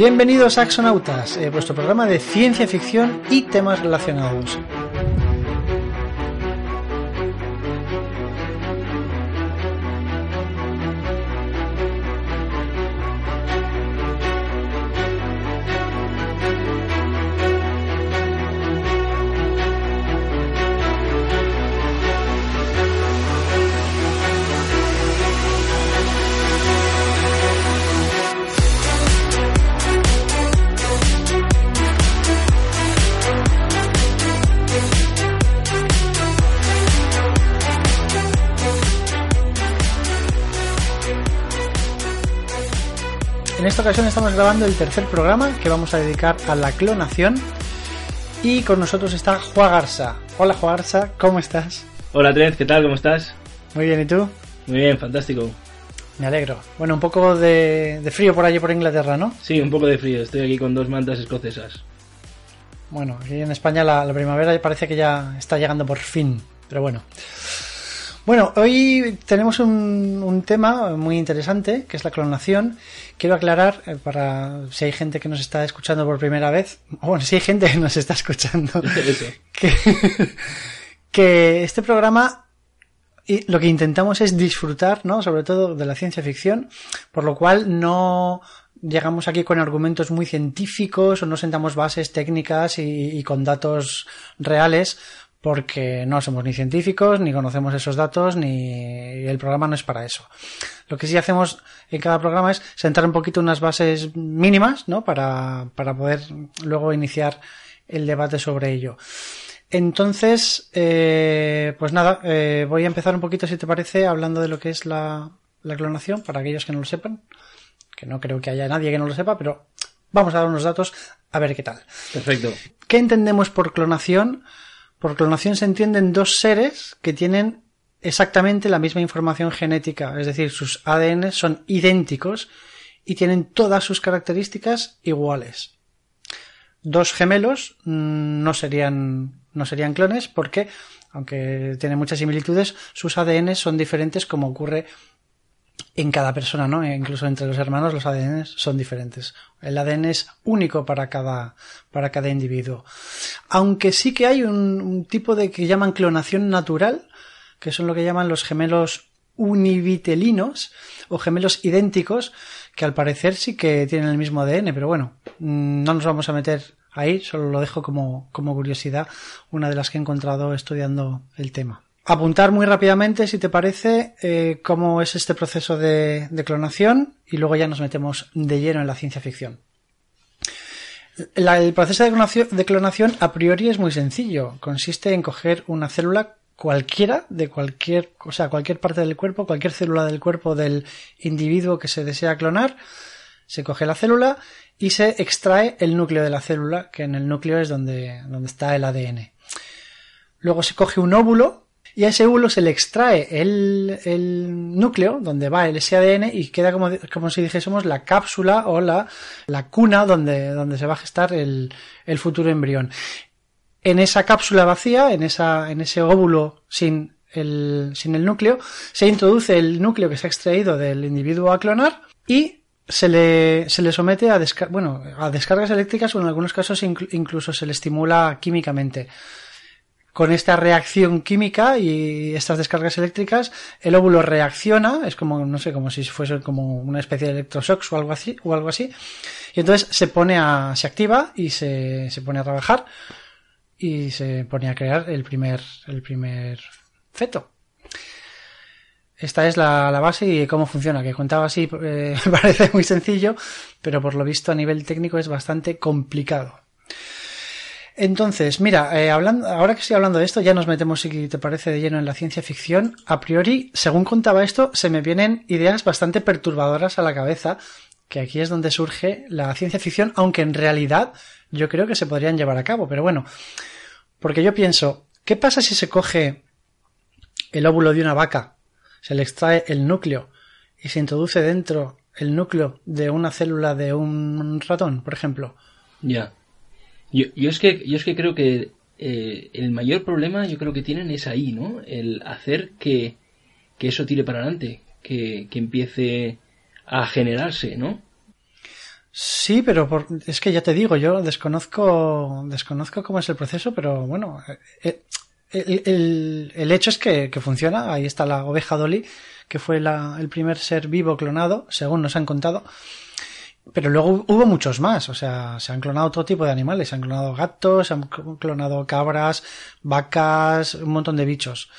Bienvenidos a Axonautas, eh, vuestro programa de ciencia ficción y temas relacionados. Esta ocasión estamos grabando el tercer programa que vamos a dedicar a la clonación. Y con nosotros está Juan Garza. Hola Juan Garza, ¿cómo estás? Hola Tred, ¿qué tal? ¿Cómo estás? Muy bien, ¿y tú? Muy bien, fantástico. Me alegro. Bueno, un poco de, de frío por allí por Inglaterra, ¿no? Sí, un poco de frío. Estoy aquí con dos mantas escocesas. Bueno, aquí en España la, la primavera parece que ya está llegando por fin. Pero bueno. Bueno, hoy tenemos un, un, tema muy interesante, que es la clonación. Quiero aclarar, eh, para si hay gente que nos está escuchando por primera vez, o bueno, si hay gente que nos está escuchando, que, que este programa y lo que intentamos es disfrutar, ¿no? Sobre todo de la ciencia ficción, por lo cual no llegamos aquí con argumentos muy científicos o no sentamos bases técnicas y, y con datos reales porque no somos ni científicos, ni conocemos esos datos, ni el programa no es para eso. Lo que sí hacemos en cada programa es sentar un poquito unas bases mínimas, ¿no? Para, para poder luego iniciar el debate sobre ello. Entonces, eh, pues nada, eh, voy a empezar un poquito, si te parece, hablando de lo que es la, la clonación, para aquellos que no lo sepan, que no creo que haya nadie que no lo sepa, pero vamos a dar unos datos a ver qué tal. Perfecto. ¿Qué entendemos por clonación? Por clonación se entienden dos seres que tienen exactamente la misma información genética, es decir, sus ADN son idénticos y tienen todas sus características iguales. Dos gemelos no serían, no serían clones porque, aunque tienen muchas similitudes, sus ADN son diferentes como ocurre en cada persona, ¿no? E incluso entre los hermanos los ADN son diferentes. El ADN es único para cada, para cada individuo. Aunque sí que hay un, un, tipo de que llaman clonación natural, que son lo que llaman los gemelos univitelinos o gemelos idénticos, que al parecer sí que tienen el mismo ADN, pero bueno, no nos vamos a meter ahí, solo lo dejo como, como curiosidad, una de las que he encontrado estudiando el tema apuntar muy rápidamente, si te parece, eh, cómo es este proceso de, clonación y luego ya nos metemos de lleno en la ciencia ficción. El proceso de clonación, de clonación a priori es muy sencillo. Consiste en coger una célula cualquiera de cualquier, o sea, cualquier parte del cuerpo, cualquier célula del cuerpo del individuo que se desea clonar, se coge la célula y se extrae el núcleo de la célula, que en el núcleo es donde, donde está el ADN. Luego se coge un óvulo, y a ese óvulo se le extrae el, el núcleo donde va el SADN y queda como, como si dijésemos la cápsula o la, la cuna donde, donde se va a gestar el, el futuro embrión. En esa cápsula vacía, en, esa, en ese óvulo sin el, sin el núcleo, se introduce el núcleo que se ha extraído del individuo a clonar y se le, se le somete a, descar bueno, a descargas eléctricas o en algunos casos inclu incluso se le estimula químicamente con esta reacción química y estas descargas eléctricas, el óvulo reacciona, es como, no sé, como si fuese como una especie de electroshocks o algo así, o algo así, y entonces se pone a, se activa y se, se pone a trabajar y se pone a crear el primer, el primer feto. Esta es la, la base y cómo funciona, que contaba así, eh, parece muy sencillo, pero por lo visto a nivel técnico es bastante complicado. Entonces, mira, eh, hablando, ahora que estoy hablando de esto, ya nos metemos, si te parece, de lleno en la ciencia ficción. A priori, según contaba esto, se me vienen ideas bastante perturbadoras a la cabeza que aquí es donde surge la ciencia ficción, aunque en realidad yo creo que se podrían llevar a cabo. Pero bueno, porque yo pienso, ¿qué pasa si se coge el óvulo de una vaca, se le extrae el núcleo y se introduce dentro el núcleo de una célula de un ratón, por ejemplo? Ya. Yo, yo, es, que, yo es que creo que eh, el mayor problema yo creo que tienen es ahí, ¿no? El hacer que, que eso tire para adelante, que, que empiece a generarse, ¿no? Sí, pero por, es que ya te digo, yo desconozco, desconozco cómo es el proceso, pero bueno, eh, el, el, el, hecho es que, que, funciona. Ahí está la oveja Dolly, que fue la, el primer ser vivo clonado, según nos han contado. Pero luego hubo muchos más, o sea, se han clonado todo tipo de animales, se han clonado gatos, se han clonado cabras, vacas, un montón de bichos.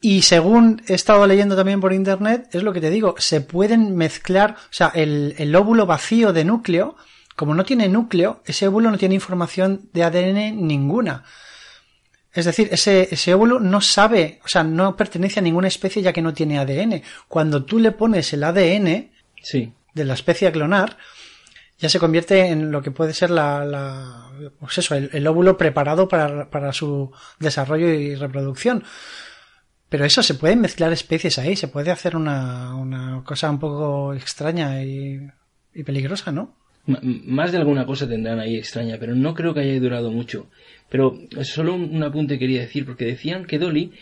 Y según he estado leyendo también por internet, es lo que te digo, se pueden mezclar, o sea, el, el óvulo vacío de núcleo, como no tiene núcleo, ese óvulo no tiene información de ADN ninguna. Es decir, ese, ese óvulo no sabe, o sea, no pertenece a ninguna especie ya que no tiene ADN. Cuando tú le pones el ADN, sí de la especie clonar, ya se convierte en lo que puede ser la, la pues el, óvulo preparado para, para su desarrollo y reproducción. Pero eso, se pueden mezclar especies ahí, se puede hacer una, una cosa un poco extraña y, peligrosa, ¿no? Más de alguna cosa tendrán ahí extraña, pero no creo que haya durado mucho. Pero solo un, un apunte quería decir, porque decían que Dolly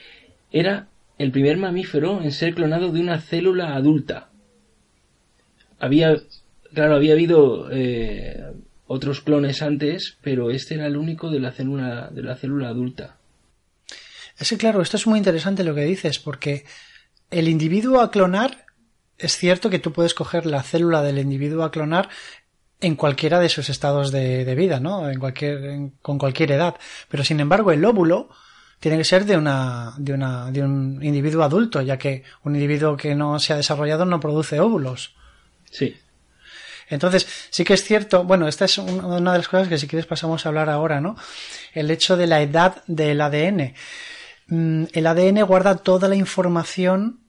era el primer mamífero en ser clonado de una célula adulta había, claro, había habido eh, otros clones antes, pero este era el único de la célula, de la célula adulta. Es que claro, esto es muy interesante lo que dices, porque el individuo a clonar, es cierto que tú puedes coger la célula del individuo a clonar en cualquiera de sus estados de, de vida, ¿no? En cualquier, en, con cualquier edad. Pero sin embargo, el óvulo tiene que ser de una, de una, de un individuo adulto, ya que un individuo que no se ha desarrollado no produce óvulos. Sí. Entonces, sí que es cierto, bueno, esta es una de las cosas que si quieres pasamos a hablar ahora, ¿no? El hecho de la edad del ADN. Mm, el ADN guarda toda la información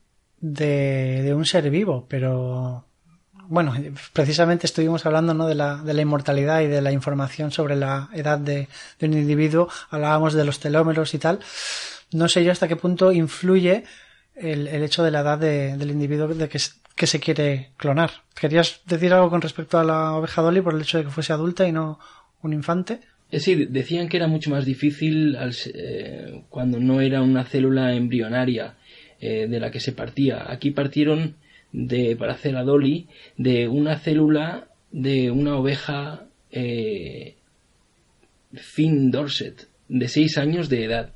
de, un ser vivo, pero bueno, precisamente estuvimos hablando ¿no? de, la, de la inmortalidad y de la información sobre la edad de, de un individuo, hablábamos de los telómeros y tal. No sé yo hasta qué punto influye el, el hecho de la edad de, del individuo de que, que se quiere clonar. ¿Querías decir algo con respecto a la oveja Dolly por el hecho de que fuese adulta y no un infante? Sí, decían que era mucho más difícil al, eh, cuando no era una célula embrionaria eh, de la que se partía. Aquí partieron de, para hacer a Dolly de una célula de una oveja eh, Finn Dorset de seis años de edad.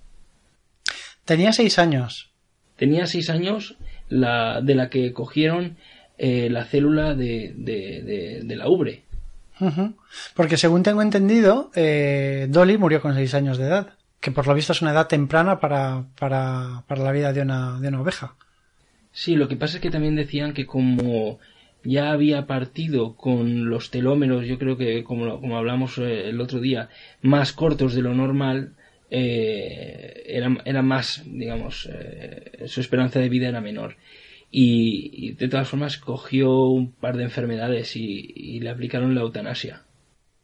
Tenía seis años. Tenía seis años la, de la que cogieron eh, la célula de, de, de, de la ubre. Uh -huh. Porque según tengo entendido, eh, Dolly murió con seis años de edad, que por lo visto es una edad temprana para, para, para la vida de una, de una oveja. Sí, lo que pasa es que también decían que como ya había partido con los telómeros, yo creo que como, como hablamos eh, el otro día, más cortos de lo normal, eh, era, era, más, digamos, eh, su esperanza de vida era menor. Y, y, de todas formas cogió un par de enfermedades y, y, le aplicaron la eutanasia.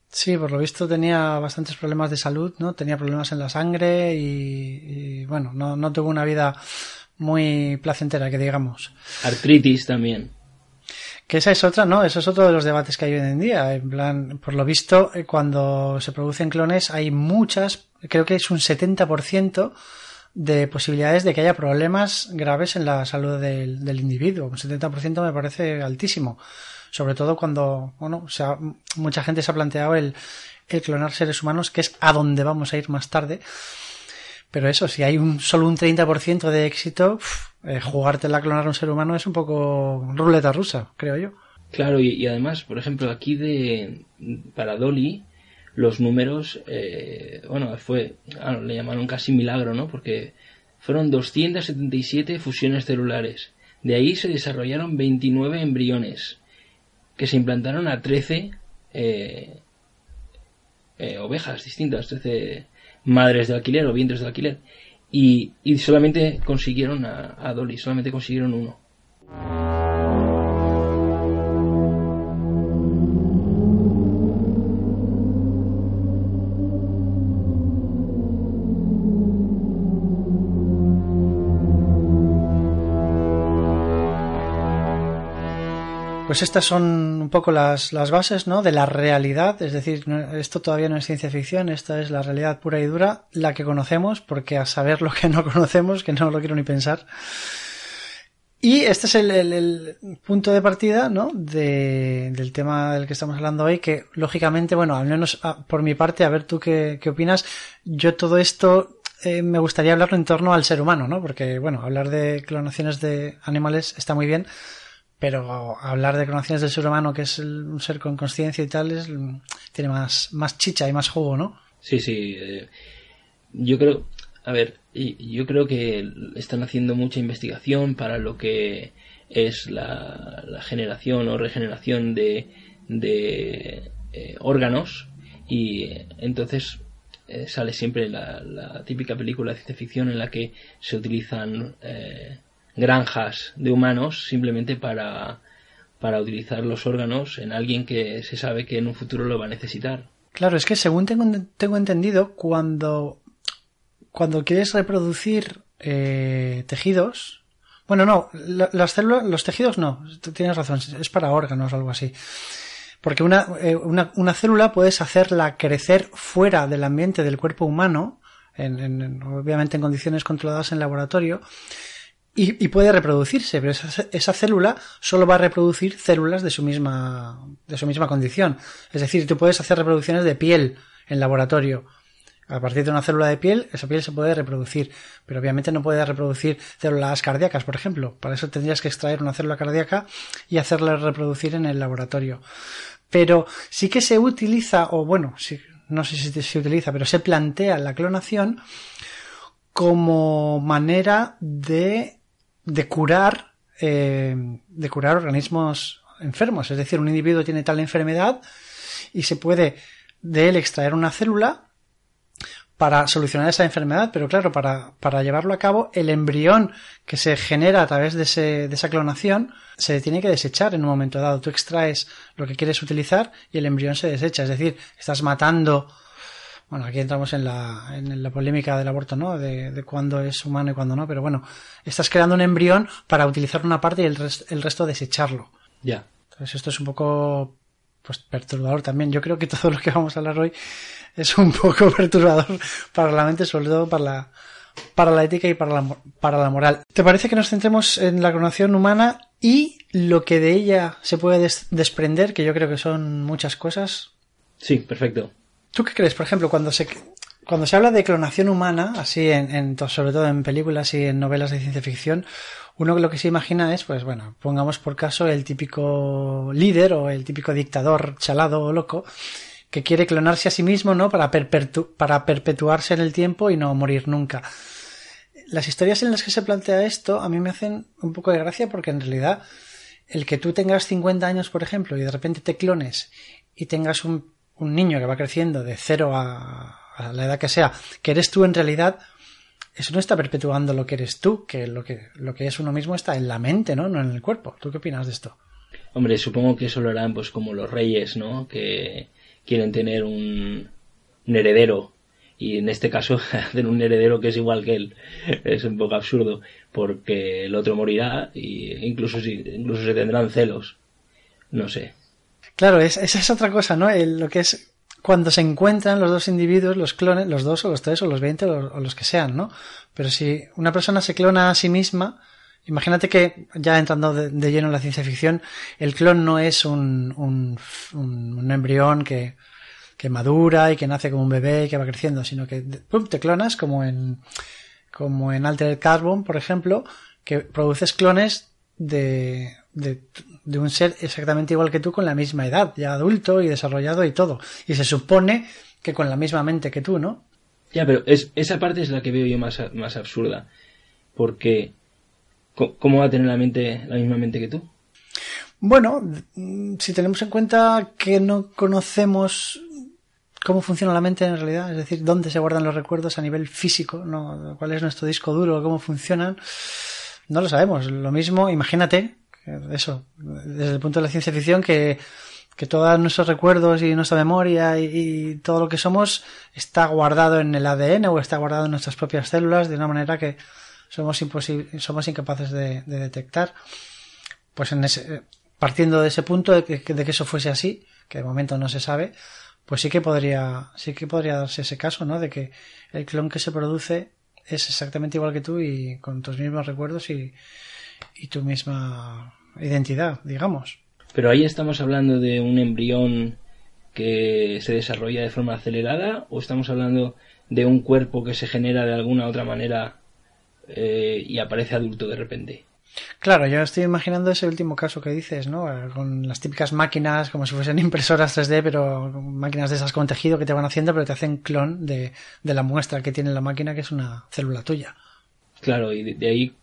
Sí, por lo visto tenía bastantes problemas de salud, ¿no? Tenía problemas en la sangre y, y bueno, no, no tuvo una vida muy placentera, que digamos. Artritis también. Que esa es otra, ¿no? Eso es otro de los debates que hay hoy en día. En plan, por lo visto, eh, cuando se producen clones hay muchas, creo que es un 70% de posibilidades de que haya problemas graves en la salud del, individuo. Un 70% me parece altísimo. Sobre todo cuando, bueno, o sea, mucha gente se ha planteado el, el clonar seres humanos, que es a donde vamos a ir más tarde. Pero eso, si hay un, solo un 30% de éxito, eh, jugártela a clonar a un ser humano es un poco ruleta rusa, creo yo. Claro, y, además, por ejemplo, aquí de para Dolly, los números, eh, bueno, fue, bueno, le llamaron casi milagro, ¿no? Porque fueron 277 fusiones celulares. De ahí se desarrollaron 29 embriones, que se implantaron a 13 eh, eh, ovejas distintas, 13 madres de alquiler o vientres de alquiler. Y, y solamente consiguieron a, a Dolly, solamente consiguieron uno. Pues estas son un poco las, las bases, ¿no? De la realidad, es decir, esto todavía no es ciencia ficción, esta es la realidad pura y dura, la que conocemos, porque a saber lo que no conocemos, que no lo quiero ni pensar. Y este es el, punto de partida, ¿no? De, del tema del que estamos hablando hoy, que lógicamente, bueno, al menos ah, por mi parte, a ver tú qué, qué opinas. Yo todo esto eh, me gustaría hablarlo en torno al ser humano, ¿no? Porque, bueno, hablar de clonaciones de animales está muy bien, pero hablar de clonaciones del ser humano, que es un ser con conciencia y tal, es, tiene más, más chicha y más jugo, ¿no? Sí, sí. Eh, yo creo, a ver, yo creo que están haciendo mucha investigación para lo que es la, generación o regeneración de, de eh, órganos y entonces eh, sale siempre la, típica película de ciencia ficción en la que se utilizan granjas de humanos simplemente para, para utilizar los órganos en alguien que se sabe que en un futuro lo va a necesitar. Claro, es que según tengo, tengo entendido, cuando cuando quieres reproducir eh, tejidos, bueno, no, las células, los tejidos no, tienes razón, es para órganos o algo así. Porque una, eh, una, una, célula puedes hacerla crecer fuera del ambiente del cuerpo humano, en, obviamente en condiciones controladas en laboratorio, y, puede reproducirse, pero esa, esa, célula solo va a reproducir células de su misma, de su misma condición. Es decir, tú puedes hacer reproducciones de piel en laboratorio, a partir de una célula de piel, esa piel se puede reproducir, pero obviamente no puede reproducir células cardíacas, por ejemplo. Para eso tendrías que extraer una célula cardíaca y hacerla reproducir en el laboratorio. Pero sí que se utiliza, o bueno, no sé si se utiliza, pero se plantea la clonación como manera de, de curar, eh, de curar organismos enfermos. Es decir, un individuo tiene tal enfermedad y se puede de él extraer una célula para solucionar esa enfermedad, pero claro, para, para llevarlo a cabo, el embrión que se genera a través de, ese, de esa clonación se tiene que desechar en un momento dado. Tú extraes lo que quieres utilizar y el embrión se desecha, es decir, estás matando. Bueno, aquí entramos en la, en la polémica del aborto, ¿no? De, de cuándo es humano y cuándo no, pero bueno, estás creando un embrión para utilizar una parte y el, el resto desecharlo. Ya. Entonces esto es un poco pues perturbador también. Yo creo que todo lo que vamos a hablar hoy es un poco perturbador para la mente, sobre todo para la, para la ética y para la, para la moral. ¿Te parece que nos centremos en la clonación humana y lo que de ella se puede desprender, que yo creo que son muchas cosas? Sí, perfecto. ¿Tú qué crees, por ejemplo, cuando se, cuando se habla de clonación humana, así en, en, sobre todo en películas y en novelas de ciencia ficción, uno lo que se imagina es, pues bueno, pongamos por caso el típico líder o el típico dictador chalado o loco que quiere clonarse a sí mismo, ¿no? Para, para perpetuarse en el tiempo y no morir nunca. Las historias en las que se plantea esto a mí me hacen un poco de gracia porque en realidad el que tú tengas 50 años, por ejemplo, y de repente te clones y tengas un, un niño que va creciendo de cero a, la edad que sea, que eres tú en realidad, eso no está perpetuando lo que eres tú, que lo que, lo que es uno mismo está en la mente, ¿no? No en el cuerpo. ¿Tú qué opinas de esto? Hombre, supongo que eso lo harán pues como los reyes, ¿no? Que quieren tener un, heredero y en este caso hacen un heredero que es igual que él es un poco absurdo porque el otro morirá e incluso si incluso se tendrán celos no sé claro esa es otra cosa no lo que es cuando se encuentran los dos individuos los clones los dos o los tres o los veinte o los que sean no pero si una persona se clona a sí misma Imagínate que, ya entrando de, lleno en la ciencia ficción, el clon no es un, un, un, embrión que, que, madura y que nace como un bebé y que va creciendo, sino que pum, te clonas como en, como en Altered Carbon, por ejemplo, que produces clones de, de, de, un ser exactamente igual que tú con la misma edad, ya adulto y desarrollado y todo. Y se supone que con la misma mente que tú, ¿no? Ya, pero es, esa parte es la que veo yo más, más absurda. Porque ¿Cómo va a tener la mente la misma mente que tú? Bueno, si tenemos en cuenta que no conocemos cómo funciona la mente en realidad, es decir, dónde se guardan los recuerdos a nivel físico, ¿no? cuál es nuestro disco duro, cómo funcionan, no lo sabemos. Lo mismo, imagínate, eso, desde el punto de la ciencia ficción, que, que todos nuestros recuerdos y nuestra memoria y, todo lo que somos está guardado en el ADN o está guardado en nuestras propias células de una manera que, somos, somos incapaces de, detectar. Pues en ese, partiendo de ese punto de que, de que eso fuese así, que de momento no se sabe, pues sí que podría, sí que podría darse ese caso, ¿no? De que el clon que se produce es exactamente igual que tú y con tus mismos recuerdos y, y tu misma identidad, digamos. Pero ahí estamos hablando de un embrión que se desarrolla de forma acelerada o estamos hablando de un cuerpo que se genera de alguna otra manera eh, y aparece adulto de repente. Claro, yo estoy imaginando ese último caso que dices, ¿no? Con las típicas máquinas, como si fuesen impresoras 3D, pero máquinas de esas con tejido que te van haciendo, pero te hacen clon de, de la muestra que tiene la máquina, que es una célula tuya. Claro, y de, ahí,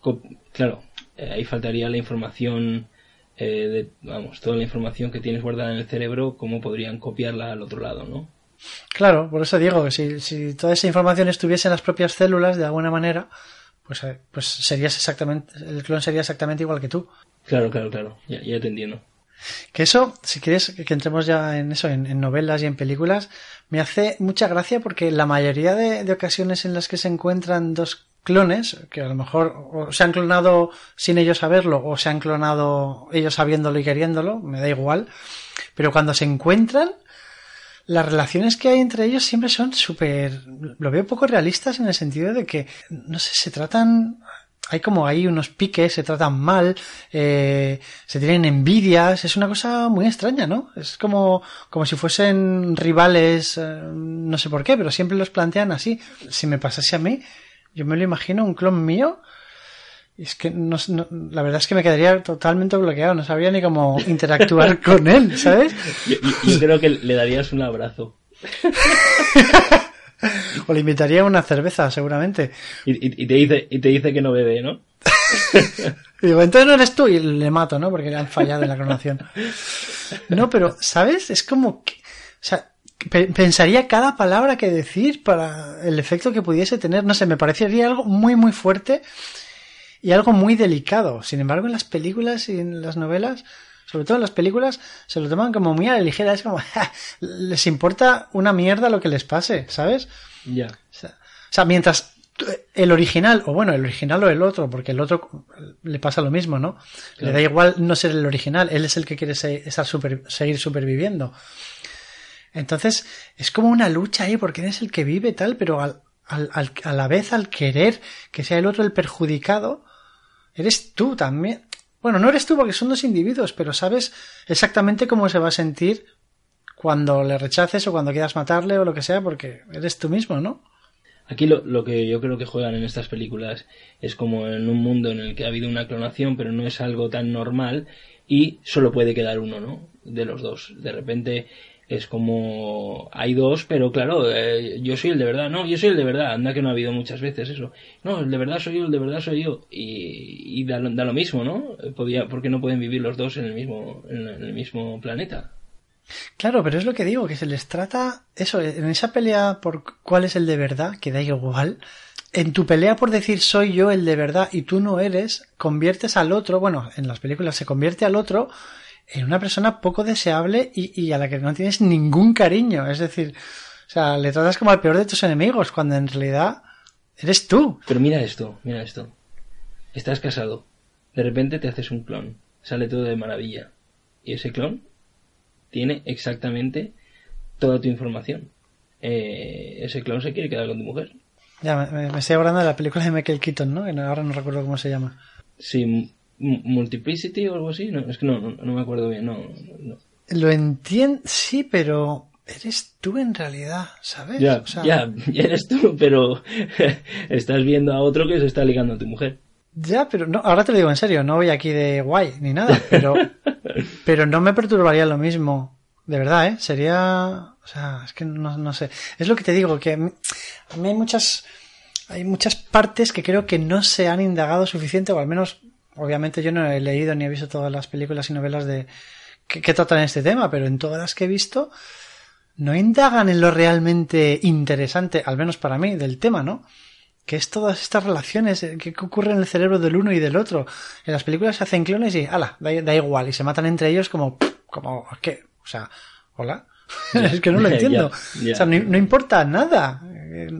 claro, eh, ahí faltaría la información, eh, de, vamos, toda la información que tienes guardada en el cerebro, cómo podrían copiarla al otro lado, ¿no? Claro, por eso digo que si, si toda esa información estuviese en las propias células, de alguna manera, pues, eh, pues serías exactamente, el clon sería exactamente igual que tú. Claro, claro, claro, ya, ya te entiendo. Que eso, si quieres que entremos ya en eso, en, novelas y en películas, me hace mucha gracia porque la mayoría de, ocasiones en las que se encuentran dos clones, que a lo mejor se han clonado sin ellos saberlo o se han clonado ellos sabiéndolo y queriéndolo, me da igual, pero cuando se encuentran, las relaciones que hay entre ellos siempre son súper, lo veo poco realistas en el sentido de que, no sé, se tratan, hay como ahí unos piques, se tratan mal, eh, se tienen envidias, es una cosa muy extraña, ¿no? Es como, como si fuesen rivales, eh, no sé por qué, pero siempre los plantean así. Si me pasase a mí, yo me lo imagino un clon mío, es que no, la verdad es que me quedaría totalmente bloqueado, no sabría ni cómo interactuar con él, ¿sabes? Yo, creo que le darías un abrazo. o le invitaría una cerveza, seguramente. Y, te dice, y te dice que no bebe, ¿no? y digo, entonces no eres tú y le mato, ¿no? Porque le han fallado en la clonación. No, pero, ¿sabes? Es como que, o sea, pensaría cada palabra que decir para el efecto que pudiese tener. No sé, me parecería algo muy, muy fuerte y algo muy delicado. Sin embargo, en las películas y en las novelas, sobre todo en las películas, se lo toman como muy a la ligera. Es como, les importa una mierda lo que les pase, ¿sabes? Ya. O, sea, mientras el original, o bueno, el original o el otro, porque el otro le pasa lo mismo, ¿no? Le da igual no ser el original, él es el que quiere estar seguir superviviendo. Entonces, es como una lucha ahí, porque él es el que vive tal, pero al, al, a la vez al querer que sea el otro el perjudicado, eres tú también. Bueno, no eres tú porque son dos individuos, pero sabes exactamente cómo se va a sentir cuando le rechaces o cuando quieras matarle o lo que sea, porque eres tú mismo, ¿no? Aquí lo, lo, que yo creo que juegan en estas películas es como en un mundo en el que ha habido una clonación, pero no es algo tan normal y solo puede quedar uno, ¿no? De los dos. De repente es como hay dos, pero claro, eh, yo soy el de verdad, no, yo soy el de verdad, anda que no ha habido muchas veces eso, no, el de verdad soy yo, el de verdad soy yo, y, da, lo mismo, ¿no? Podía, porque no pueden vivir los dos en el mismo, en el mismo planeta. Claro, pero es lo que digo, que se les trata eso, en esa pelea por cuál es el de verdad, que da igual, en tu pelea por decir soy yo el de verdad y tú no eres, conviertes al otro, bueno, en las películas se convierte al otro en una persona poco deseable y, a la que no tienes ningún cariño. Es decir, o sea, le tratas como al peor de tus enemigos, cuando en realidad eres tú. Pero mira esto, mira esto. Estás casado. De repente te haces un clon. Sale todo de maravilla. Y ese clon tiene exactamente toda tu información. Eh, ese clon se quiere quedar con tu mujer. Ya, me, estoy acordando de la película de Michael Keaton, ¿no? ahora no recuerdo cómo se llama. Sí, Multiplicity o algo así. No, es que no, no, me acuerdo bien. No, Lo entiendo, sí, pero eres tú en realidad, ¿sabes? Ya, ya, eres tú, pero estás viendo a otro que se está ligando a tu mujer. Ya, pero no, ahora te lo digo en serio, no voy aquí de guay ni nada, pero, pero no me perturbaría lo mismo. De verdad, ¿eh? Sería, o sea, es que no, no sé. Es lo que te digo, que a mí hay muchas, hay muchas partes que creo que no se han indagado suficiente, o al menos obviamente yo no he leído ni he visto todas las películas y novelas de que, tratan este tema, pero en todas las que he visto no indagan en lo realmente interesante, al menos para mí, del tema, ¿no? Que es todas estas relaciones eh, que ocurren en el cerebro del uno y del otro. En las películas se hacen clones y, ala, da, igual, y se matan entre ellos como, como, ¿qué? O sea, hola. es que no lo entiendo. O sea, no, no, importa nada.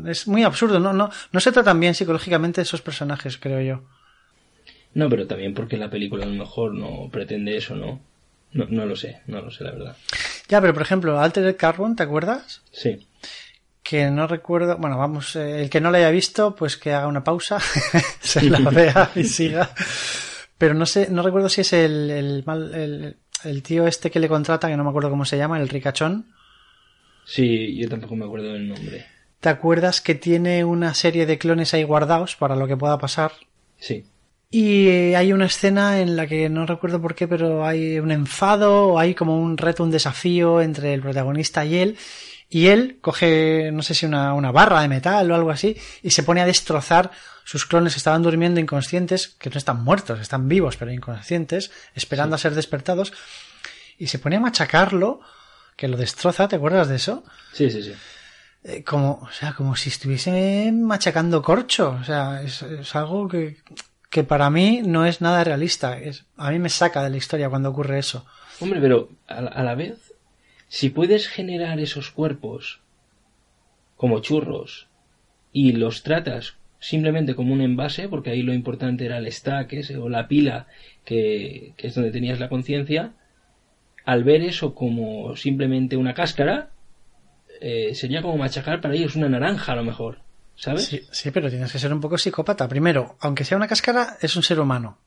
Es muy absurdo. No, no, no se tratan bien psicológicamente esos personajes, creo yo. No, pero también porque la película a lo mejor no pretende eso, ¿no? No, no lo sé, no lo sé, la verdad. Ya, pero por ejemplo, Altered Carbon, ¿te acuerdas? Sí. Que no recuerdo, bueno, vamos, eh, el que no la haya visto, pues que haga una pausa, se la vea y siga. Pero no sé, no recuerdo si es el, el, mal- el, el tío este que le contrata, que no me acuerdo cómo se llama, el ricachón. Sí, yo tampoco me acuerdo del nombre. ¿Te acuerdas que tiene una serie de clones ahí guardados para lo que pueda pasar? Sí. Y hay una escena en la que no recuerdo por qué, pero hay un enfado o hay como un reto, un desafío entre el protagonista y él. Y él coge, no sé si una, una barra de metal o algo así, y se pone a destrozar sus clones que estaban durmiendo inconscientes, que no están muertos, están vivos, pero inconscientes, esperando a ser despertados. Y se pone a machacarlo, que lo destroza, ¿te acuerdas de eso? Sí, sí, sí. Eh, como, o sea, como si estuviese machacando corcho. O sea, es, es algo que, que para mí no es nada realista. Es, a mí me saca de la historia cuando ocurre eso. Hombre, pero a la, a la vez, si puedes generar esos cuerpos como churros y los tratas simplemente como un envase, porque ahí lo importante era el stack ese, o la pila, que, es donde tenías la conciencia, al ver eso como simplemente una cáscara, eh, sería como machacar para ellos una naranja a lo mejor, ¿sabes? Sí, sí, pero tienes que ser un poco psicópata. Primero, aunque sea una cáscara, es un ser humano.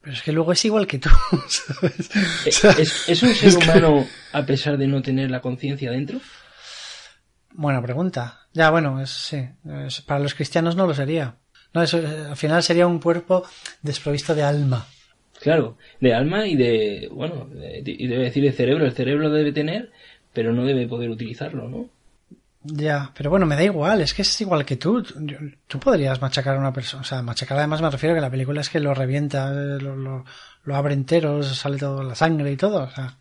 Pero es que luego es igual que tú, ¿sabes? Eh, O sea, ¿Es, es un ser es que- humano a pesar de no tener la conciencia dentro? Buena pregunta. Ya, bueno, es, sí. es- para los cristianos no lo sería. No, eso, eh, al final sería un cuerpo desprovisto de alma. Claro, de alma y de, bueno, de- y debe decir de cerebro. El cerebro debe tener, pero no debe poder utilizarlo, ¿no? Ya, pero bueno, me da igual, es que es igual que tú. Tú, podrías machacar a una persona, o sea, machacar además me refiero a que la película es que lo revienta, eh, lo, lo, lo abre entero, sale toda la sangre y todo, o sea,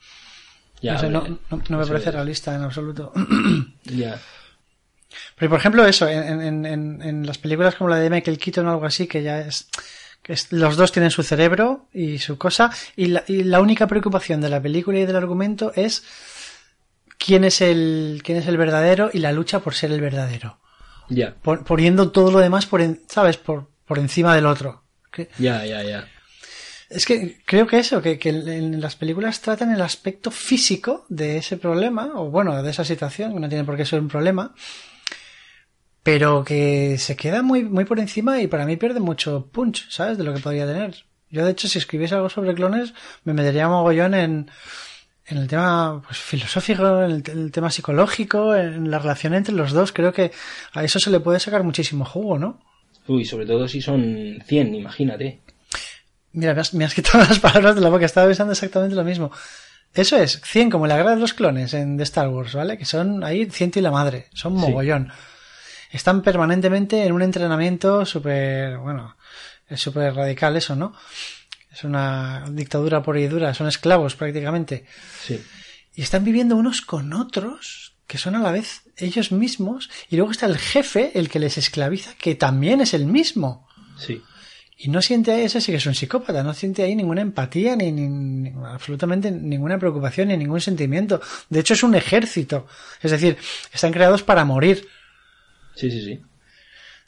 Ya, no, sé, no, no- no me parece realista en absoluto. Ya, Pero por ejemplo eso, en, en, en, en las películas como la de Michael Keaton o algo así, que ya es, que es- los dos tienen su cerebro y su cosa, y la, y la única preocupación de la película y del argumento es quién es el, quién es el verdadero y la lucha por ser el verdadero. ya, Pon- poniendo todo lo demás por, en- ¿sabes? Por, por encima del otro. Ya, ya, ya. Es que creo que eso, que, que en las películas tratan el aspecto físico de ese problema, o bueno, de esa situación, que no tiene por qué ser un problema, pero que se queda muy, muy por encima y para mí pierde mucho punch, ¿sabes? De lo que podría tener. Yo, de hecho, si escribiese algo sobre clones, me metería mogollón en, en el tema pues, filosófico, en el, te- el tema psicológico, en la relación entre los dos. Creo que a eso se le puede sacar muchísimo jugo, ¿no? Uy, sobre todo si son 100, imagínate. Mira, me has, me has quitado las palabras de la boca, estaba pensando exactamente lo mismo. Eso es, 100 como la guerra de los clones en de Star Wars, ¿vale? Que son ahí ciento y la madre, son Sí. mogollón. Están permanentemente en un entrenamiento súper, bueno, es súper radical eso, ¿no? Es una dictadura por y dura, son esclavos prácticamente. Sí, Y están viviendo unos con otros que son a la vez ellos mismos y luego está el jefe, el que les esclaviza, que también es el mismo. sí. Y no siente ahí, ese sí que es un psicópata, no siente ahí ninguna empatía, ni, ni- ni- absolutamente ninguna preocupación, ni ningún sentimiento. De hecho, es un ejército. Es decir, están creados para morir. Sí, sí, sí.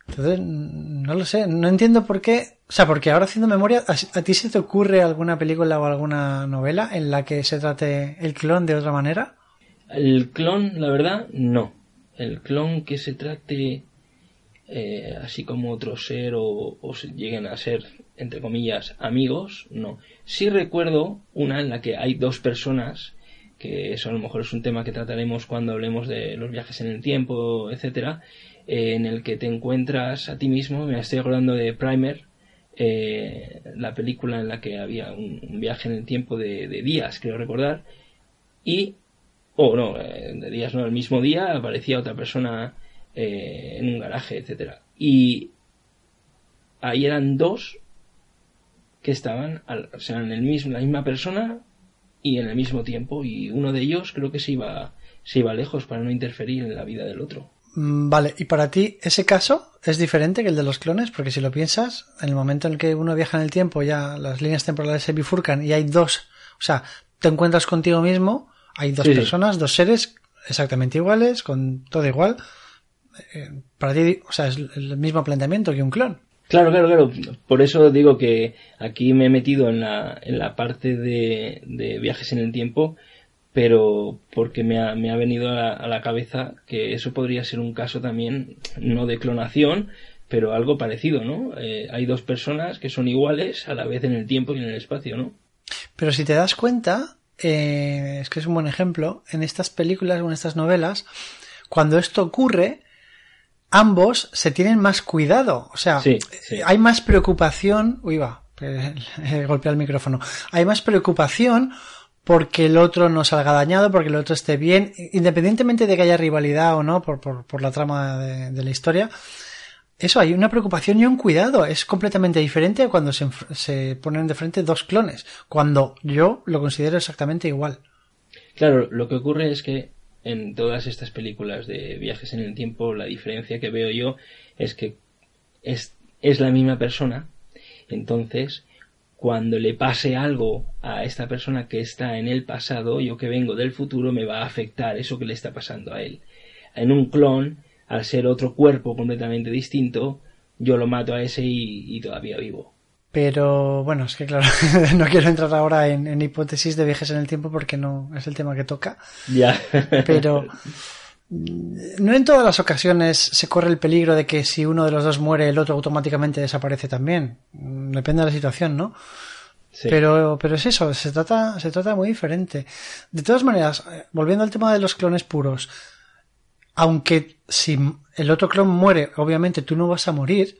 Entonces, no lo sé, no entiendo por qué. O sea, porque ahora haciendo memoria, ¿a, a ti se te ocurre alguna película o alguna novela en la que se trate el clon de otra manera? El clon, la verdad, no. El clon que se trate eh, así como otro ser o, o se lleguen a ser, entre comillas, amigos, no. Sí recuerdo una en la que hay dos personas, que eso a lo mejor es un tema que trataremos cuando hablemos de los viajes en el tiempo, etcétera, eh, en el que te encuentras a ti mismo, me estoy acordando de Primer, eh, la película en la que había un, viaje en el tiempo de, de días, creo recordar, y o no, eh, de días no, el mismo día aparecía otra persona eh, en un garaje, etcétera. Y ahí eran dos que estaban, al- o sea, en el mismo, la misma persona y en el mismo tiempo. Y uno de ellos creo que se iba, se iba lejos para no interferir en la vida del otro. Mm, Vale, y para ti ese caso es diferente que el de los clones, porque si lo piensas, en el momento en el que uno viaja en el tiempo, ya las líneas temporales se bifurcan y hay dos, o sea, te encuentras contigo mismo, hay dos sí. personas, dos seres exactamente iguales, con todo igual. Eh, para ti, o sea, es el mismo planteamiento que un clon. Claro, claro, claro. Por eso digo que aquí me he metido en la, en la parte de, de viajes en el tiempo, pero porque me ha, me ha venido a la, cabeza que eso podría ser un caso también, no de clonación, pero algo parecido, ¿no? Eh, hay dos personas que son iguales a la vez en el tiempo y en el espacio, ¿no? Pero si te das cuenta, eh, es que es un buen ejemplo, en estas películas o en estas novelas, cuando esto ocurre, ambos se tienen más cuidado. O sea, hay más preocupación. Uy, va, golpea el micrófono. Hay más preocupación porque el otro no salga dañado, porque el otro esté bien, independientemente de que haya rivalidad o no por, por, la trama de, de, la historia. Eso, hay una preocupación y un cuidado. Es completamente diferente a cuando se, se ponen de frente dos clones, cuando yo lo considero exactamente igual. Claro, lo que ocurre es que en todas estas películas de viajes en el tiempo, la diferencia que veo yo es que es, es la misma persona, entonces cuando le pase algo a esta persona que está en el pasado, yo que vengo del futuro, me va a afectar eso que le está pasando a él. En un clon, al ser otro cuerpo completamente distinto, yo lo mato a ese y, todavía vivo. Pero bueno, es que claro, no quiero entrar ahora en, en, hipótesis de viajes en el tiempo porque no es el tema que toca. Ya. Pero no en todas las ocasiones se corre el peligro de que si uno de los dos muere, el otro automáticamente desaparece también. Depende de la situación, ¿no? Pero, pero es eso, se trata, se trata muy diferente. De todas maneras, eh, volviendo al tema de los clones puros, aunque si el otro clon muere, obviamente tú no vas a morir,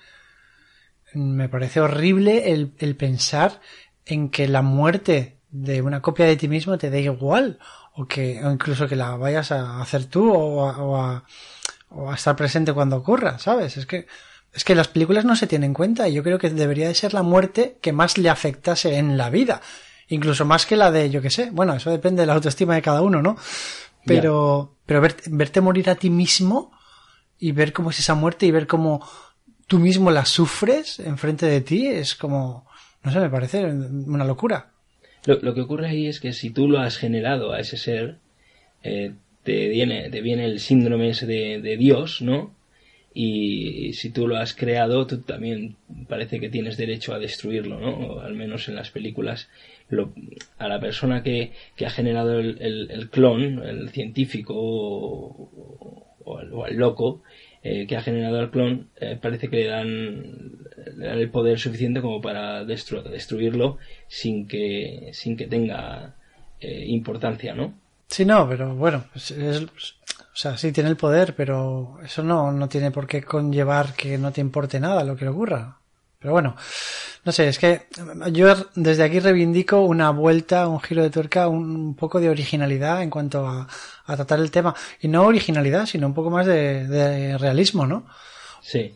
me parece horrible el, el pensar en que la muerte de una copia de ti mismo te dé igual, o que, o incluso que la vayas a hacer tú, o a, o a, o a estar presente cuando ocurra, ¿sabes? Es que es que las películas no se tienen en cuenta y yo creo que debería de ser la muerte que más le afectase en la vida. Incluso más que la de, yo que sé, bueno, eso depende de la autoestima de cada uno, ¿no? Pero, pero verte, morir a ti mismo y ver cómo es esa muerte y ver cómo tú mismo la sufres enfrente de ti es como, no sé, me parece una locura. Lo, que ocurre ahí es que si tú lo has generado a ese ser, eh, te, viene, te viene el síndrome ese de, de Dios, ¿no? y si tú lo has creado, tú también parece que tienes derecho a destruirlo, ¿no? O al menos en las películas, lo, a la persona que, que ha generado el, el, clon, el científico o, al, loco eh, que ha generado el clon, eh, parece que le dan, le dan, el poder suficiente como para destruirlo sin que, sin que tenga eh, importancia, ¿no? Sí, no, pero bueno, es, o sea, sí tiene el poder, pero eso no, no tiene por qué conllevar que no te importe nada lo que le ocurra. Pero bueno, no sé, es que yo desde aquí reivindico una vuelta, un giro de tuerca, un poco de originalidad en cuanto a, a tratar el tema. Y no originalidad, sino un poco más de, de realismo, ¿no? Sí.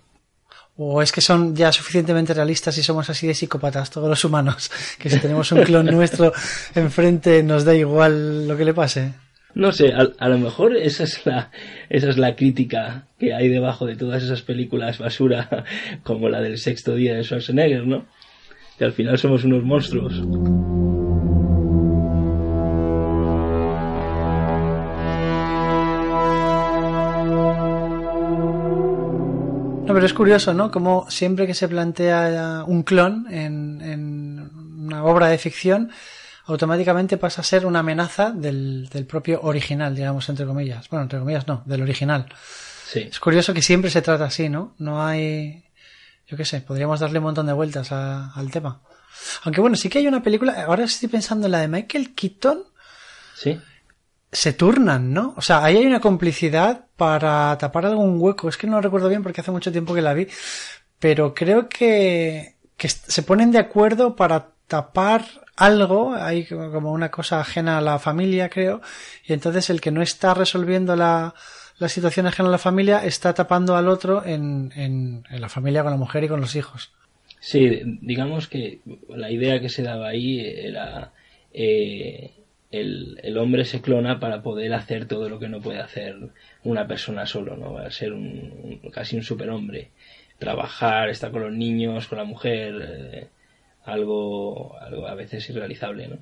¿O es que son ya suficientemente realistas y somos así de psicópatas todos los humanos? Que si tenemos un clon nuestro enfrente nos da igual lo que le pase. No sé, a, lo mejor esa es la esa es la crítica que hay debajo de todas esas películas basura como la del sexto día de Schwarzenegger, ¿no? Que al final somos unos monstruos. No, pero es curioso, ¿no? Como siempre que se plantea un clon en, en una obra de ficción, automáticamente pasa a ser una amenaza del, del propio original, digamos, entre comillas. Bueno, entre comillas no, del original. Sí. Es curioso que siempre se trata así, ¿no? No hay, yo qué sé, podríamos darle un montón de vueltas al tema. Aunque bueno, sí que hay una película, ahora estoy pensando en la de Michael Keaton. Sí. Se turnan, ¿no? O sea, ahí hay una complicidad para tapar algún hueco. Es que no recuerdo bien porque hace mucho tiempo que la vi. Pero creo que, que se ponen de acuerdo para tapar algo, hay como una cosa ajena a la familia, creo, y entonces el que no está resolviendo la, la situación ajena a la familia está tapando al otro en, en, la familia con la mujer y con los hijos. Sí, digamos que la idea que se daba ahí era eh, el, el, hombre se clona para poder hacer todo lo que no puede hacer una persona solo, ¿no? Va a ser un, casi un superhombre. Trabajar, estar con los niños, con la mujer. Eh, algo, algo a veces irrealizable, ¿no?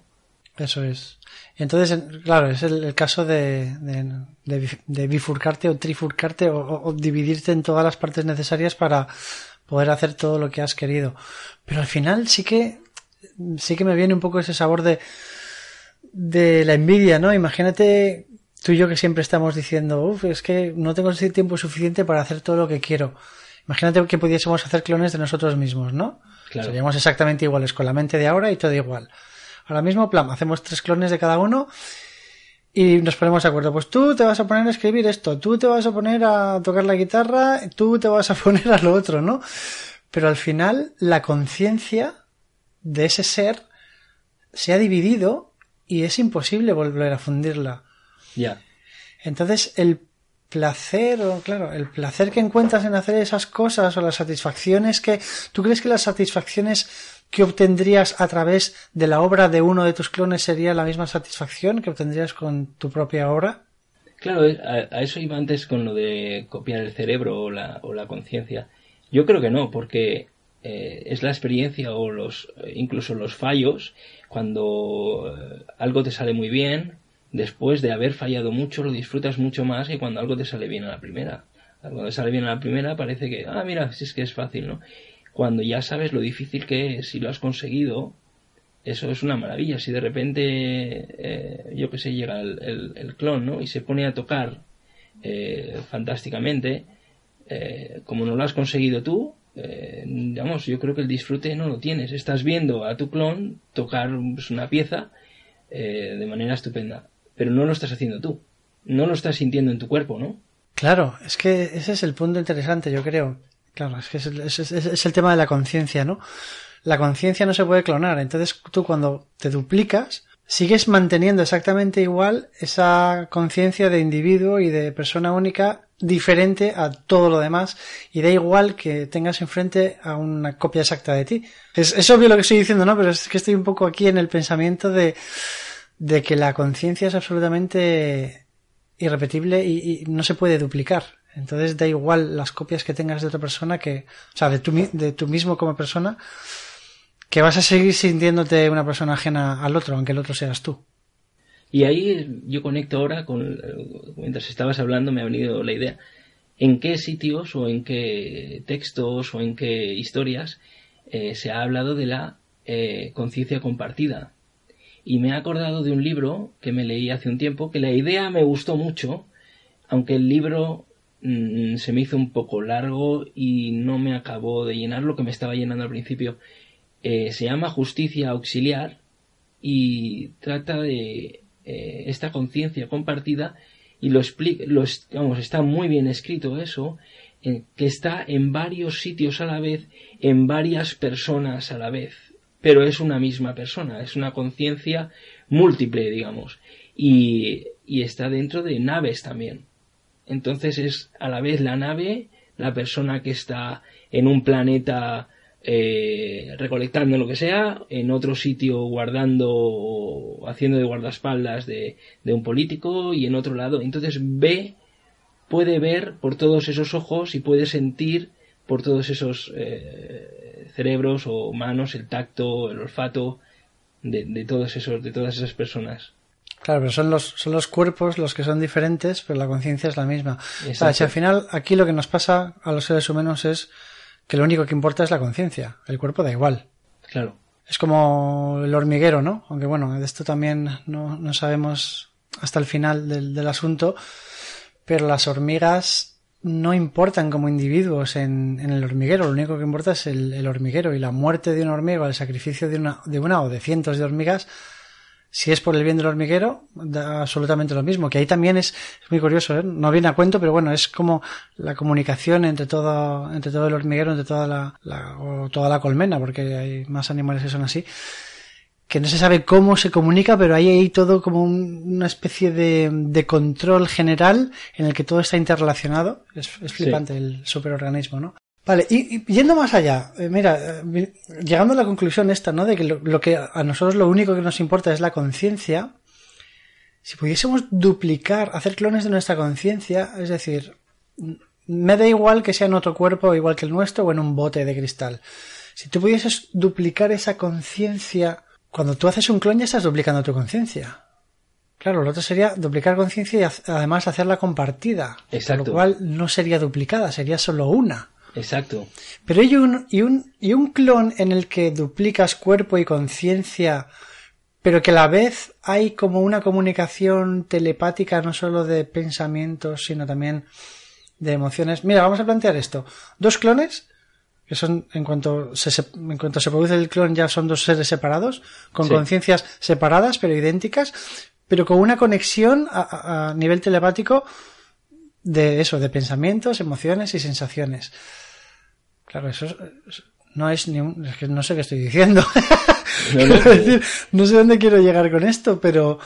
Eso es. Entonces, claro, es el, caso de, de, bifurcarte o trifurcarte o, dividirte en todas las partes necesarias para, poder hacer todo lo que has querido. Pero al final sí que, sí que me viene un poco ese sabor de, de la envidia, ¿no? Imagínate tú y yo que siempre estamos diciendo, uff, es que no tengo tiempo suficiente para hacer todo lo que quiero. Imagínate que pudiésemos hacer clones de nosotros mismos, ¿no? Seríamos exactamente iguales, con la mente de ahora y todo igual. Ahora mismo, plan, hacemos tres clones de cada uno y nos ponemos de acuerdo. Pues tú te vas a poner a escribir esto, tú te vas a poner a tocar la guitarra, tú te vas a poner a lo otro, ¿no? Pero al final, la conciencia de ese ser se ha dividido y es imposible volver a fundirla. Ya. Entonces, el placer, o claro, el placer que encuentras en hacer esas cosas o las satisfacciones que. ¿Tú crees que las satisfacciones que obtendrías a través de la obra de uno de tus clones sería la misma satisfacción que obtendrías con tu propia obra? Claro, eh, a, eso iba antes con lo de copiar el cerebro o la, o la conciencia. Yo creo que no, porque eh, es la experiencia o los incluso los fallos cuando eh, algo te sale muy bien después de haber fallado mucho lo disfrutas mucho más que cuando algo te sale bien a la primera. Cuando te sale bien a la primera parece que, ah, mira, si es que es fácil, ¿no? Cuando ya sabes lo difícil que es, si lo has conseguido, eso es una maravilla. Si de repente, eh, yo que sé, llega el, clon, ¿no? Y se pone a tocar eh, fantásticamente, eh, como no lo has conseguido tú, digamos, yo creo que el disfrute no lo tienes. Estás viendo a tu clon tocar pues, una pieza de manera estupenda pero no lo estás haciendo tú. No lo estás sintiendo en tu cuerpo, ¿no? Claro, es que ese es el punto interesante, yo creo. Claro, es que es el, tema de la conciencia, ¿no? La conciencia no se puede clonar, entonces tú cuando te duplicas, sigues manteniendo exactamente igual esa conciencia de individuo y de persona única diferente a todo lo demás y da igual que tengas enfrente a una copia exacta de ti. Es, es obvio lo que estoy diciendo, ¿no? Pero es que estoy un poco aquí en el pensamiento de de que la conciencia es absolutamente irrepetible y, no se puede duplicar. Entonces da igual las copias que tengas de otra persona que, o sea, de tu, de tú mismo como persona, que vas a seguir sintiéndote una persona ajena al otro, aunque el otro seas tú. Y ahí yo conecto ahora con, mientras estabas hablando me ha venido la idea, en qué sitios o en qué textos o en qué historias eh, se ha hablado de la eh, conciencia compartida y me he acordado de un libro que me leí hace un tiempo, que la idea me gustó mucho, aunque el libro mm, se me hizo un poco largo y no me acabó de llenar lo que me estaba llenando al principio. Eh, se llama Justicia Auxiliar y trata de eh, esta conciencia compartida y lo explica, vamos, está muy bien escrito eso, que está en varios sitios a la vez, en varias personas a la vez pero es una misma persona, es una conciencia múltiple, digamos, y, y, está dentro de naves también. Entonces es a la vez la nave, la persona que está en un planeta eh, recolectando lo que sea, en otro sitio guardando haciendo de guardaespaldas de, de un político y en otro lado. Entonces ve, puede ver por todos esos ojos y puede sentir por todos esos eh, cerebros o manos, el tacto, el olfato de, todos esos, de todas esas personas. Claro, pero son los, son los cuerpos los que son diferentes, pero la conciencia es la misma. O sea, si al final aquí lo que nos pasa a los seres humanos es que lo único que importa es la conciencia. El cuerpo da igual. Claro. Es como el hormiguero, ¿no? Aunque bueno, de esto también no, no sabemos hasta el final del, del asunto. Pero las hormigas no importan como individuos en, en, el hormiguero, lo único que importa es el, hormiguero y la muerte de un hormiga, el sacrificio de una, de una o de cientos de hormigas, si es por el bien del hormiguero, da absolutamente lo mismo. Que ahí también es, muy curioso, ¿eh? no viene a cuento, pero bueno, es como la comunicación entre todo, entre todo el hormiguero, entre toda la, la o toda la colmena, porque hay más animales que son así que no se sabe cómo se comunica, pero ahí hay todo como una especie de, de, control general en el que todo está interrelacionado. Es, flipante el superorganismo, ¿no? Vale, y, yendo más allá, eh, mira, eh, llegando a la conclusión esta, ¿no? De que lo, que a nosotros lo único que nos importa es la conciencia, si pudiésemos duplicar, hacer clones de nuestra conciencia, es decir, me da igual que sea en otro cuerpo igual que el nuestro o en un bote de cristal. Si tú pudieses duplicar esa conciencia cuando tú haces un clon ya estás duplicando tu conciencia. Claro, lo otro sería duplicar conciencia y además hacerla compartida. Exacto. Lo cual no sería duplicada, sería solo una. Exacto. Pero hay un, y un, y un clon en el que duplicas cuerpo y conciencia, pero que a la vez hay como una comunicación telepática no solo de pensamientos, sino también de emociones. Mira, vamos a plantear esto. Dos clones, que son, en cuanto se, en cuanto se produce el clon, ya son dos seres separados, con Sí. conciencias separadas, pero idénticas, pero con una conexión a, nivel telepático de eso, de pensamientos, emociones y sensaciones. Claro, eso es- es- no es ni un, es que no sé qué estoy diciendo. No, decir, no sé dónde quiero llegar con esto, pero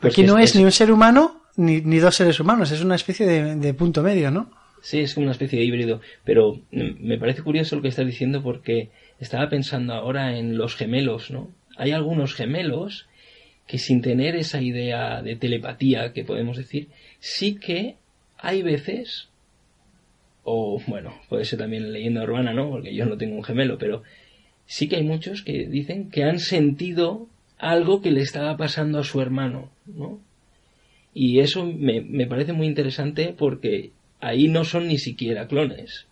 Pues aquí no es- es, es- ni un ser humano ni, ni dos seres humanos, es una especie de, de punto medio, ¿no? Sí, es como una especie de híbrido, pero mm, me parece curioso lo que estás diciendo porque estaba pensando ahora en los gemelos, ¿no? Hay algunos gemelos que sin tener esa idea de telepatía que podemos decir, sí que hay veces, o bueno, puede ser también leyenda urbana, ¿no? Porque yo no tengo un gemelo, pero sí que hay muchos que dicen que han sentido algo que le estaba pasando a su hermano, ¿no? Y eso me, me parece muy interesante porque ahí no son ni siquiera clones.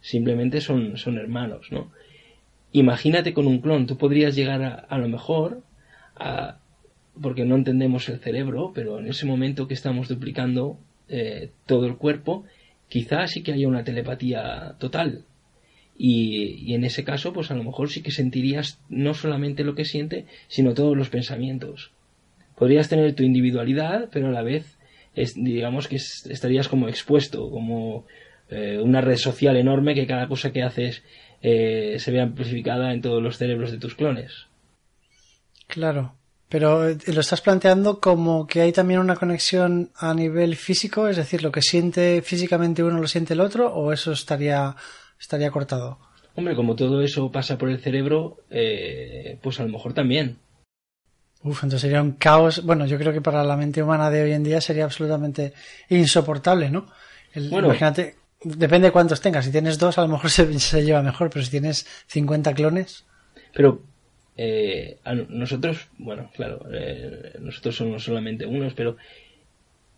Simplemente son, son hermanos, ¿no? Imagínate con un clon, tú podrías llegar a, a lo mejor a, porque no entendemos el cerebro, pero en ese momento que estamos duplicando eh, todo el cuerpo, quizás sí que haya una telepatía total. Y, y en ese caso, pues a lo mejor sí que sentirías no solamente lo que siente, sino todos los pensamientos podrías tener tu individualidad, pero a la vez es, digamos que es- estarías como expuesto, como eh, una red social enorme que cada cosa que haces eh, se ve amplificada en todos los cerebros de tus clones. Claro. Pero eh, lo estás planteando como que hay también una conexión a nivel físico, es decir, lo que siente físicamente uno lo siente el otro, o eso estaría, estaría cortado. Hombre, como todo eso pasa por el cerebro, eh, pues a lo mejor también. Uf, entonces sería un caos. Bueno, yo creo que para la mente humana de hoy en día sería absolutamente insoportable, ¿no? El- Bueno. Imagínate, depende de cuántos tengas. Si tienes dos, a lo mejor se, se lleva mejor, pero si tienes 50 clones. Pero eh, a nosotros, bueno, claro, eh, nosotros somos solamente unos, pero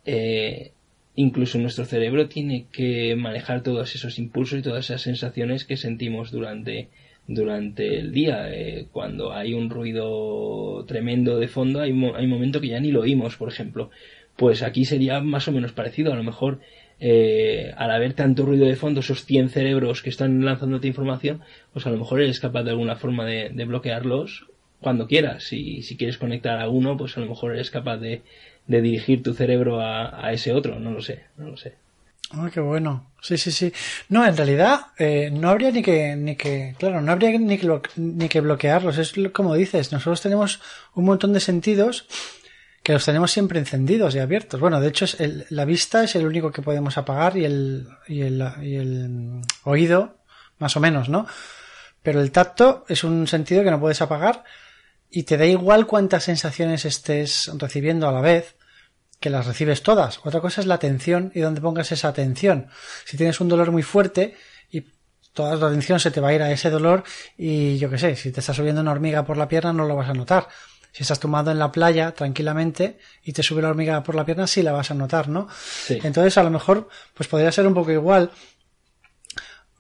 eh, incluso nuestro cerebro tiene que manejar todos esos impulsos y todas esas sensaciones que sentimos durante, durante el día. Eh, cuando hay un ruido tremendo de fondo, hay, mo- hay un momento que ya ni lo oímos, por ejemplo. Pues aquí sería más o menos parecido. A lo mejor, eh, al haber tanto ruido de fondo, esos 100 cerebros que están lanzándote información, pues a lo mejor eres capaz de alguna forma de, de bloquearlos cuando quieras. Si, si quieres conectar a uno, pues a lo mejor eres capaz de, de dirigir tu cerebro a, a ese otro. No lo sé, no lo sé. Ah, qué bueno. Sí, sí, sí. No, en realidad eh, no habría ni que, ni que, claro, no habría ni que, ni que bloquearlos. Es como dices, nosotros tenemos un montón de sentidos que los tenemos siempre encendidos y abiertos. Bueno, de hecho, es el- la vista es el único que podemos apagar y el, y el, y el oído, más o menos, ¿no? Pero el tacto es un sentido que no puedes apagar y te da igual cuántas sensaciones estés recibiendo a la vez, que las recibes todas. Otra cosa es la atención y dónde pongas esa atención. Si tienes un dolor muy fuerte y toda tu atención se te va a ir a ese dolor y yo qué sé, si te está subiendo una hormiga por la pierna no lo vas a notar. Si estás tomado en la playa tranquilamente y te sube la hormiga por la pierna sí la vas a notar, ¿no? Sí. Entonces a lo mejor pues podría ser un poco igual.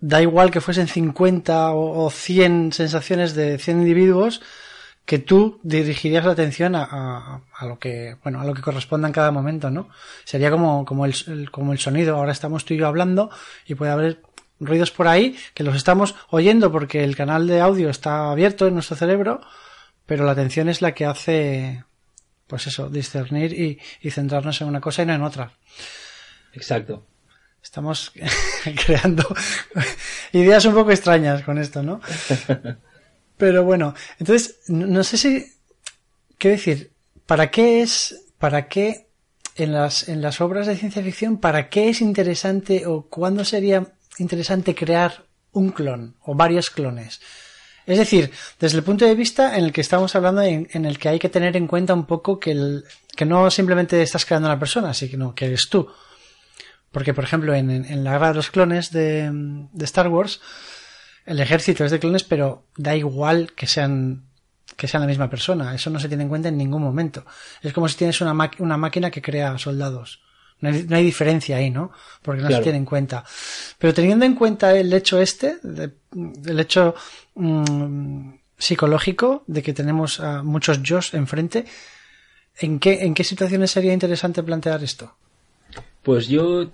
Da igual que fuesen 50 o o 100 sensaciones de 100 individuos que tú dirigirías la atención a, a- a lo que bueno a lo que corresponda en cada momento no sería como como el, el- como el sonido ahora estamos tú y yo hablando y puede haber ruidos por ahí que los estamos oyendo porque el canal de audio está abierto en nuestro cerebro pero la atención es la que hace pues eso discernir y, y centrarnos en una cosa y no en otra Exacto. Estamos creando ideas un poco extrañas con esto, ¿no? Pero bueno, entonces, no, sé si, quiero decir, ¿para qué es, para qué en las, en las obras de ciencia ficción, para qué es interesante o cuándo sería interesante crear un clon o varios clones? Es decir, desde el punto de vista en el que estamos hablando, en, en el que hay que tener en cuenta un poco que, el, que no simplemente estás creando una persona, sino que eres tú. Porque, por ejemplo, en, en- en la guerra de los clones de, de Star Wars, el ejército es de clones, pero da igual que sean que sean la misma persona. Eso no se tiene en cuenta en ningún momento. Es como si tienes una, una máquina que crea soldados. No hay, diferencia ahí, ¿no? Porque no se tiene en cuenta. Pero teniendo en cuenta el hecho este, el hecho mm, psicológico de que tenemos a muchos yo enfrente, ¿en qué, ¿en qué situaciones sería interesante plantear esto? Pues yo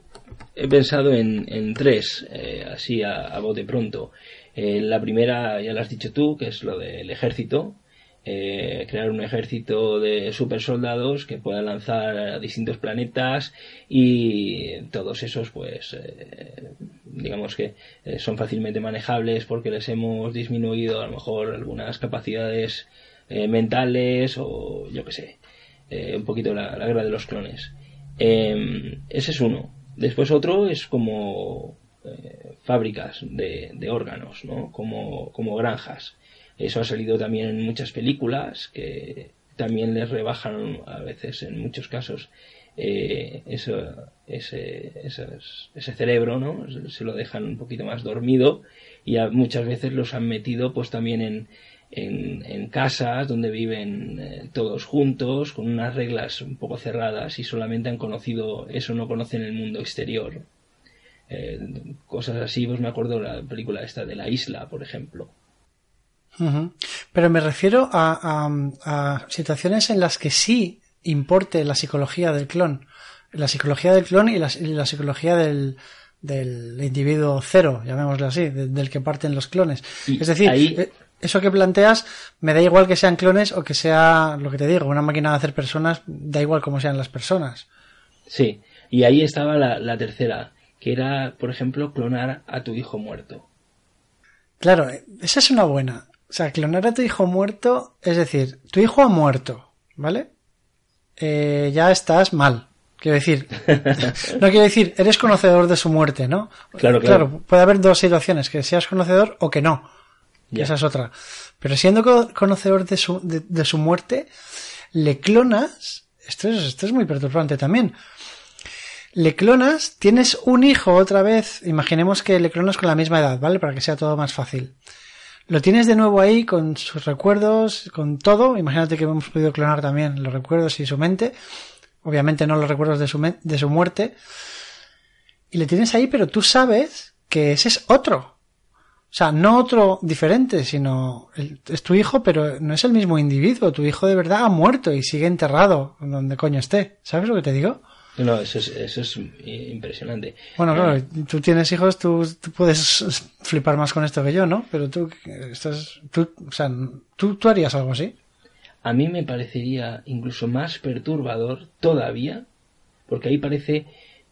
he pensado en, tres, eh, así a, a bote pronto. Eh, la primera ya lo has dicho tú, que es lo del ejército. Eh, crear un ejército de super soldados que puedan lanzar a distintos planetas y todos esos pues eh, digamos que son fácilmente manejables porque les hemos disminuido a lo mejor algunas capacidades mentales o yo que sé un poquito la, la, guerra de los clones ese es uno después otro es como eh, fábricas de, órganos, ¿no? Como, como granjas. Eso ha salido también en muchas películas que también les rebajan a veces, en muchos casos, eh, eso, ese, ese, cerebro, ¿no? Se lo dejan un poquito más dormido y muchas veces los han metido pues también en, en, casas donde viven eh, todos juntos, con unas reglas un poco cerradas y solamente han conocido eso, no conocen el mundo exterior. Eh, cosas así, pues me acuerdo de la película esta de la isla, por ejemplo. Pero me refiero a, situaciones en las que sí importe la psicología del clon. La psicología del clon y la, psicología del, del, individuo cero, llamémoslo así, del que parten los clones. es decir, eh, eso que planteas, me da igual que sean clones o que sea, lo que te digo, una máquina de hacer personas, da igual cómo sean las personas. Sí, y ahí estaba la tercera, que era, por ejemplo, clonar a tu hijo muerto. Claro, esa es una buena. O sea, clonar a tu hijo muerto, es decir, tu hijo ha muerto, ¿vale? Eh, ya estás mal. Quiero decir, no quiero decir, eres conocedor de su muerte, ¿no? Claro, claro. claro puede haber dos situaciones, que seas conocedor o que no. Y Esa es otra. Pero siendo conocedor de su, de, su muerte, le clonas, esto es, esto es muy perturbante también, le clonas, tienes un hijo otra vez, imaginemos que le clonas con la misma edad, ¿vale? Para que sea todo más fácil. Lo tienes de nuevo ahí con sus recuerdos, con todo. Imagínate que hemos podido clonar también los recuerdos y su mente. Obviamente no los recuerdos de su, de su muerte. Y le tienes ahí, pero tú sabes que ese es otro. O sea, no otro diferente, sino es tu hijo, pero no es el mismo individuo. Tu hijo de verdad ha muerto y sigue enterrado donde coño esté. ¿Sabes lo que te digo? No, eso es, eso es impresionante. Bueno, claro, tú tienes hijos, tú, puedes flipar más con esto que yo, ¿no? Pero tú estás, tú, o sea, ¿tú, tú harías algo así. A mí me parecería incluso más perturbador todavía, porque ahí parece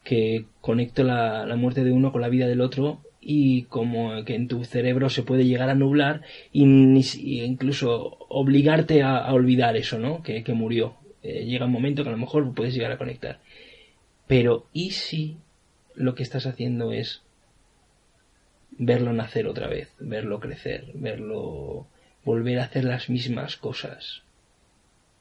que conecto la, la muerte de uno con la vida del otro y como que en tu cerebro se puede llegar a nublar y, incluso obligarte a, olvidar eso, ¿no? Que, que murió. Eh, llega un momento que a lo mejor puedes llegar a conectar. Pero ¿y si lo que estás haciendo es verlo nacer otra vez, verlo crecer, verlo volver a hacer las mismas cosas,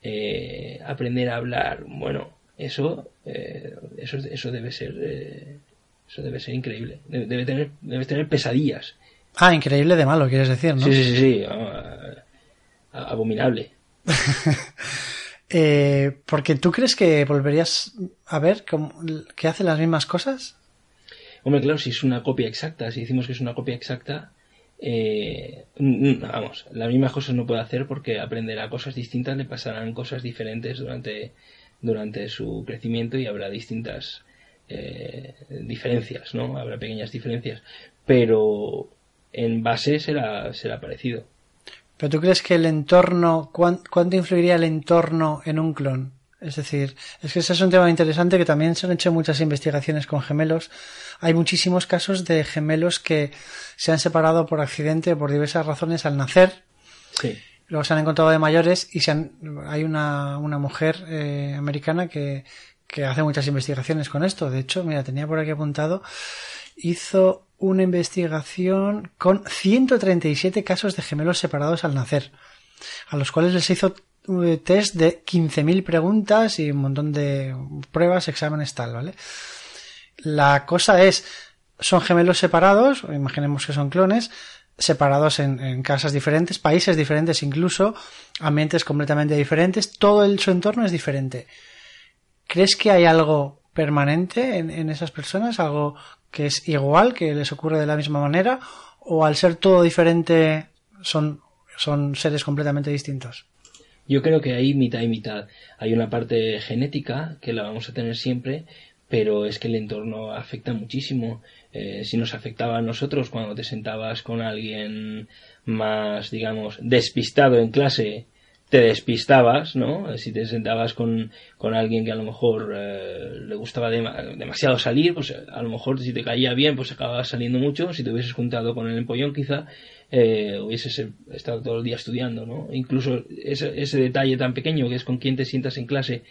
eh, aprender a hablar, bueno, eso, eh, eso, eso debe ser, eh, eso debe ser increíble, debe, tener, debe tener pesadillas. Ah, increíble de malo, quieres decir, ¿no? Sí, sí, sí, sí. abominable. Eh, porque tú crees que volverías a ver que hace las mismas cosas. Hombre, claro, si es una copia exacta, si decimos que es una copia exacta, eh, vamos, las mismas cosas no puede hacer porque aprenderá cosas distintas, le pasarán cosas diferentes durante, durante su crecimiento y habrá distintas eh, diferencias, ¿no? Habrá pequeñas diferencias, pero en base será, será parecido. Pero tú crees que el entorno, ¿cuánto influiría el entorno en un clon? Es decir, es que ese es un tema interesante que también se han hecho muchas investigaciones con gemelos. Hay muchísimos casos de gemelos que se han separado por accidente o por diversas razones al nacer. Sí. Luego se han encontrado de mayores y se han, hay una, una mujer eh, americana que, que hace muchas investigaciones con esto. De hecho, mira, tenía por aquí apuntado, hizo una investigación con 137 casos de gemelos separados al nacer, a los cuales les hizo eh, test de 15.000 preguntas y un montón de pruebas, exámenes, tal, ¿vale? La cosa es, son gemelos separados, imaginemos que son clones, separados en, casas diferentes, países diferentes incluso, ambientes completamente diferentes, todo el, su entorno es diferente. ¿Crees que hay algo permanente en, esas personas, algo que es igual, que les ocurre de la misma manera, o al ser todo diferente son, son seres completamente distintos. Yo creo que hay mitad y mitad. Hay una parte genética que la vamos a tener siempre, pero es que el entorno afecta muchísimo. Eh, si nos afectaba a nosotros cuando te sentabas con alguien más, digamos, despistado en clase, te despistabas, ¿no? Si te sentabas con, con alguien que a lo mejor eh, le gustaba demasiado salir, pues a lo mejor si te caía bien, pues acababas saliendo mucho. Si te hubieses juntado con el empollón, quizá eh, hubieses estado todo el día estudiando, ¿no? Incluso ese, ese detalle tan pequeño que es con quién te sientas en clase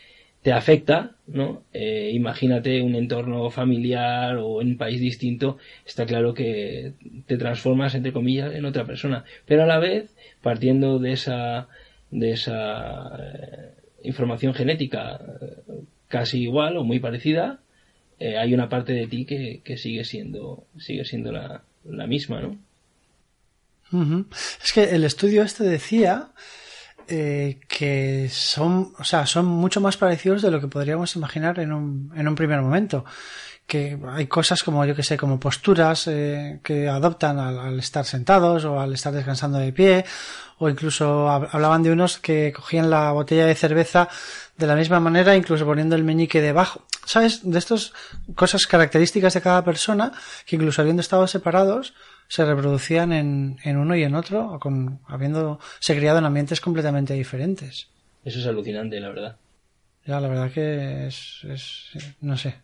te afecta, ¿no? Eh, imagínate un entorno familiar o en un país distinto, está claro que te transformas, entre comillas, en otra persona. Pero a la vez, partiendo de esa, de esa eh, información genética eh, casi igual o muy parecida, hay una parte de ti que, que sigue siendo, sigue siendo la, la misma, ¿no? Es que el estudio este decía eh, que son, o sea, son mucho más parecidos de lo que podríamos imaginar en un, en un primer momento. Que hay cosas como, yo que sé, como posturas eh, que adoptan al, estar sentados o al estar descansando de pie, o incluso hablaban de unos que cogían la botella de cerveza de la misma manera, incluso poniendo el meñique debajo. ¿Sabes? De estas cosas características de cada persona, que incluso habiendo estado separados, se reproducían en, en uno y en otro, con, habiéndose criado en ambientes completamente diferentes. Eso es alucinante, la verdad. Ya, la verdad que es, es no sé,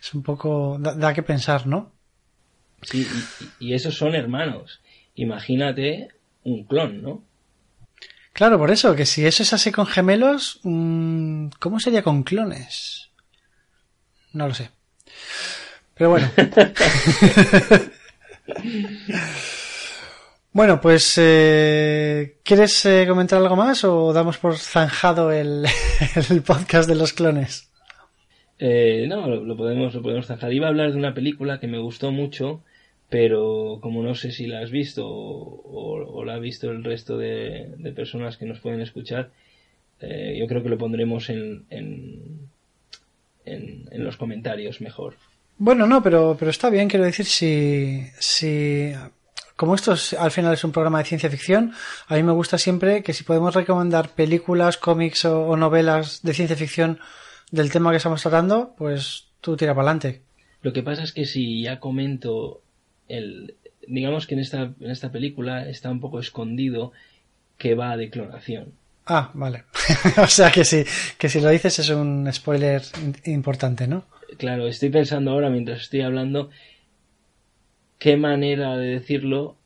es un poco, da, que pensar, ¿no? Sí, y, esos son hermanos. Imagínate un clon, ¿no? Claro, por eso, que si eso es así con gemelos, mm, ¿cómo sería con clones? No lo sé. Pero bueno. Bueno, pues eh, ¿quieres eh, comentar algo más o damos por zanjado el, podcast de los clones? Eh, no, lo, podemos, lo podemos zanjar. Iba a hablar de una película que me gustó mucho, pero como no sé si la has visto o, la ha visto el resto de, personas que nos pueden escuchar, yo creo que lo pondremos en, en, en los comentarios mejor. Bueno, no, pero, pero está bien, quiero decir, si, si, como esto al final es un programa de ciencia ficción, a mí me gusta siempre que si podemos recomendar películas, cómics o, novelas de ciencia ficción del tema que estamos tratando, pues tú tira para adelante. Lo que pasa es que si ya comento el, digamos que en esta, en esta película está un poco escondido que va de clonación. Ah, vale. o sea que sí, que si lo dices es un spoiler importante, ¿no? claro, estoy pensando ahora mientras estoy hablando qué manera de decirlo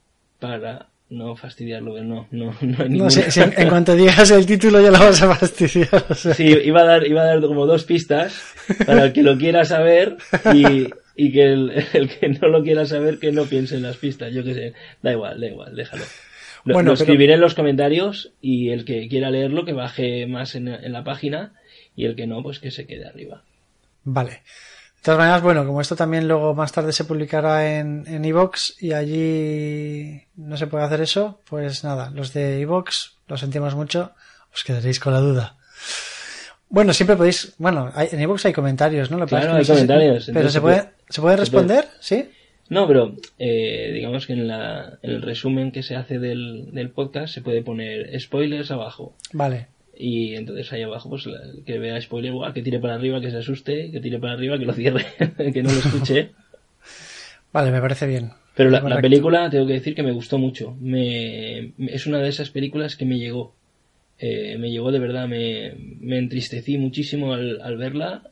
para no fastidiarlo, no, no, no hay ninguna... en cuanto digas el título ya lo vas a fastidiar. Sí, iba a dar, iba a dar como dos pistas para el que lo quiera saber y, y que el, que no lo quiera saber que no piense en las pistas, yo qué sé, da igual, da igual, déjalo. Lo, bueno, escribiré en los comentarios y el que quiera leerlo que baje más en, en la página y el que no, pues que se quede arriba. Vale. De todas maneras, bueno, como esto también luego más tarde se publicará en en Evox y allí no se puede hacer eso, pues nada, los de Evox, lo sentimos mucho, os quedaréis con la duda. Bueno, siempre podéis, bueno, en Evox hay comentarios, ¿no? claro, hay comentarios. pero se puede, ¿se puede responder? ¿Sí? No, pero eh, digamos que en, la, en el resumen que se hace del, del podcast se puede poner spoilers abajo. Vale. Y entonces ahí abajo, pues que vea spoiler, que tire para arriba, que se asuste, que tire para arriba, que lo cierre, que no lo escuche. vale, me parece bien. Pero la, película, tengo que decir que me gustó mucho. Me, es una de esas películas que me llegó. Eh, me llegó de verdad, me, me entristecí muchísimo al, al verla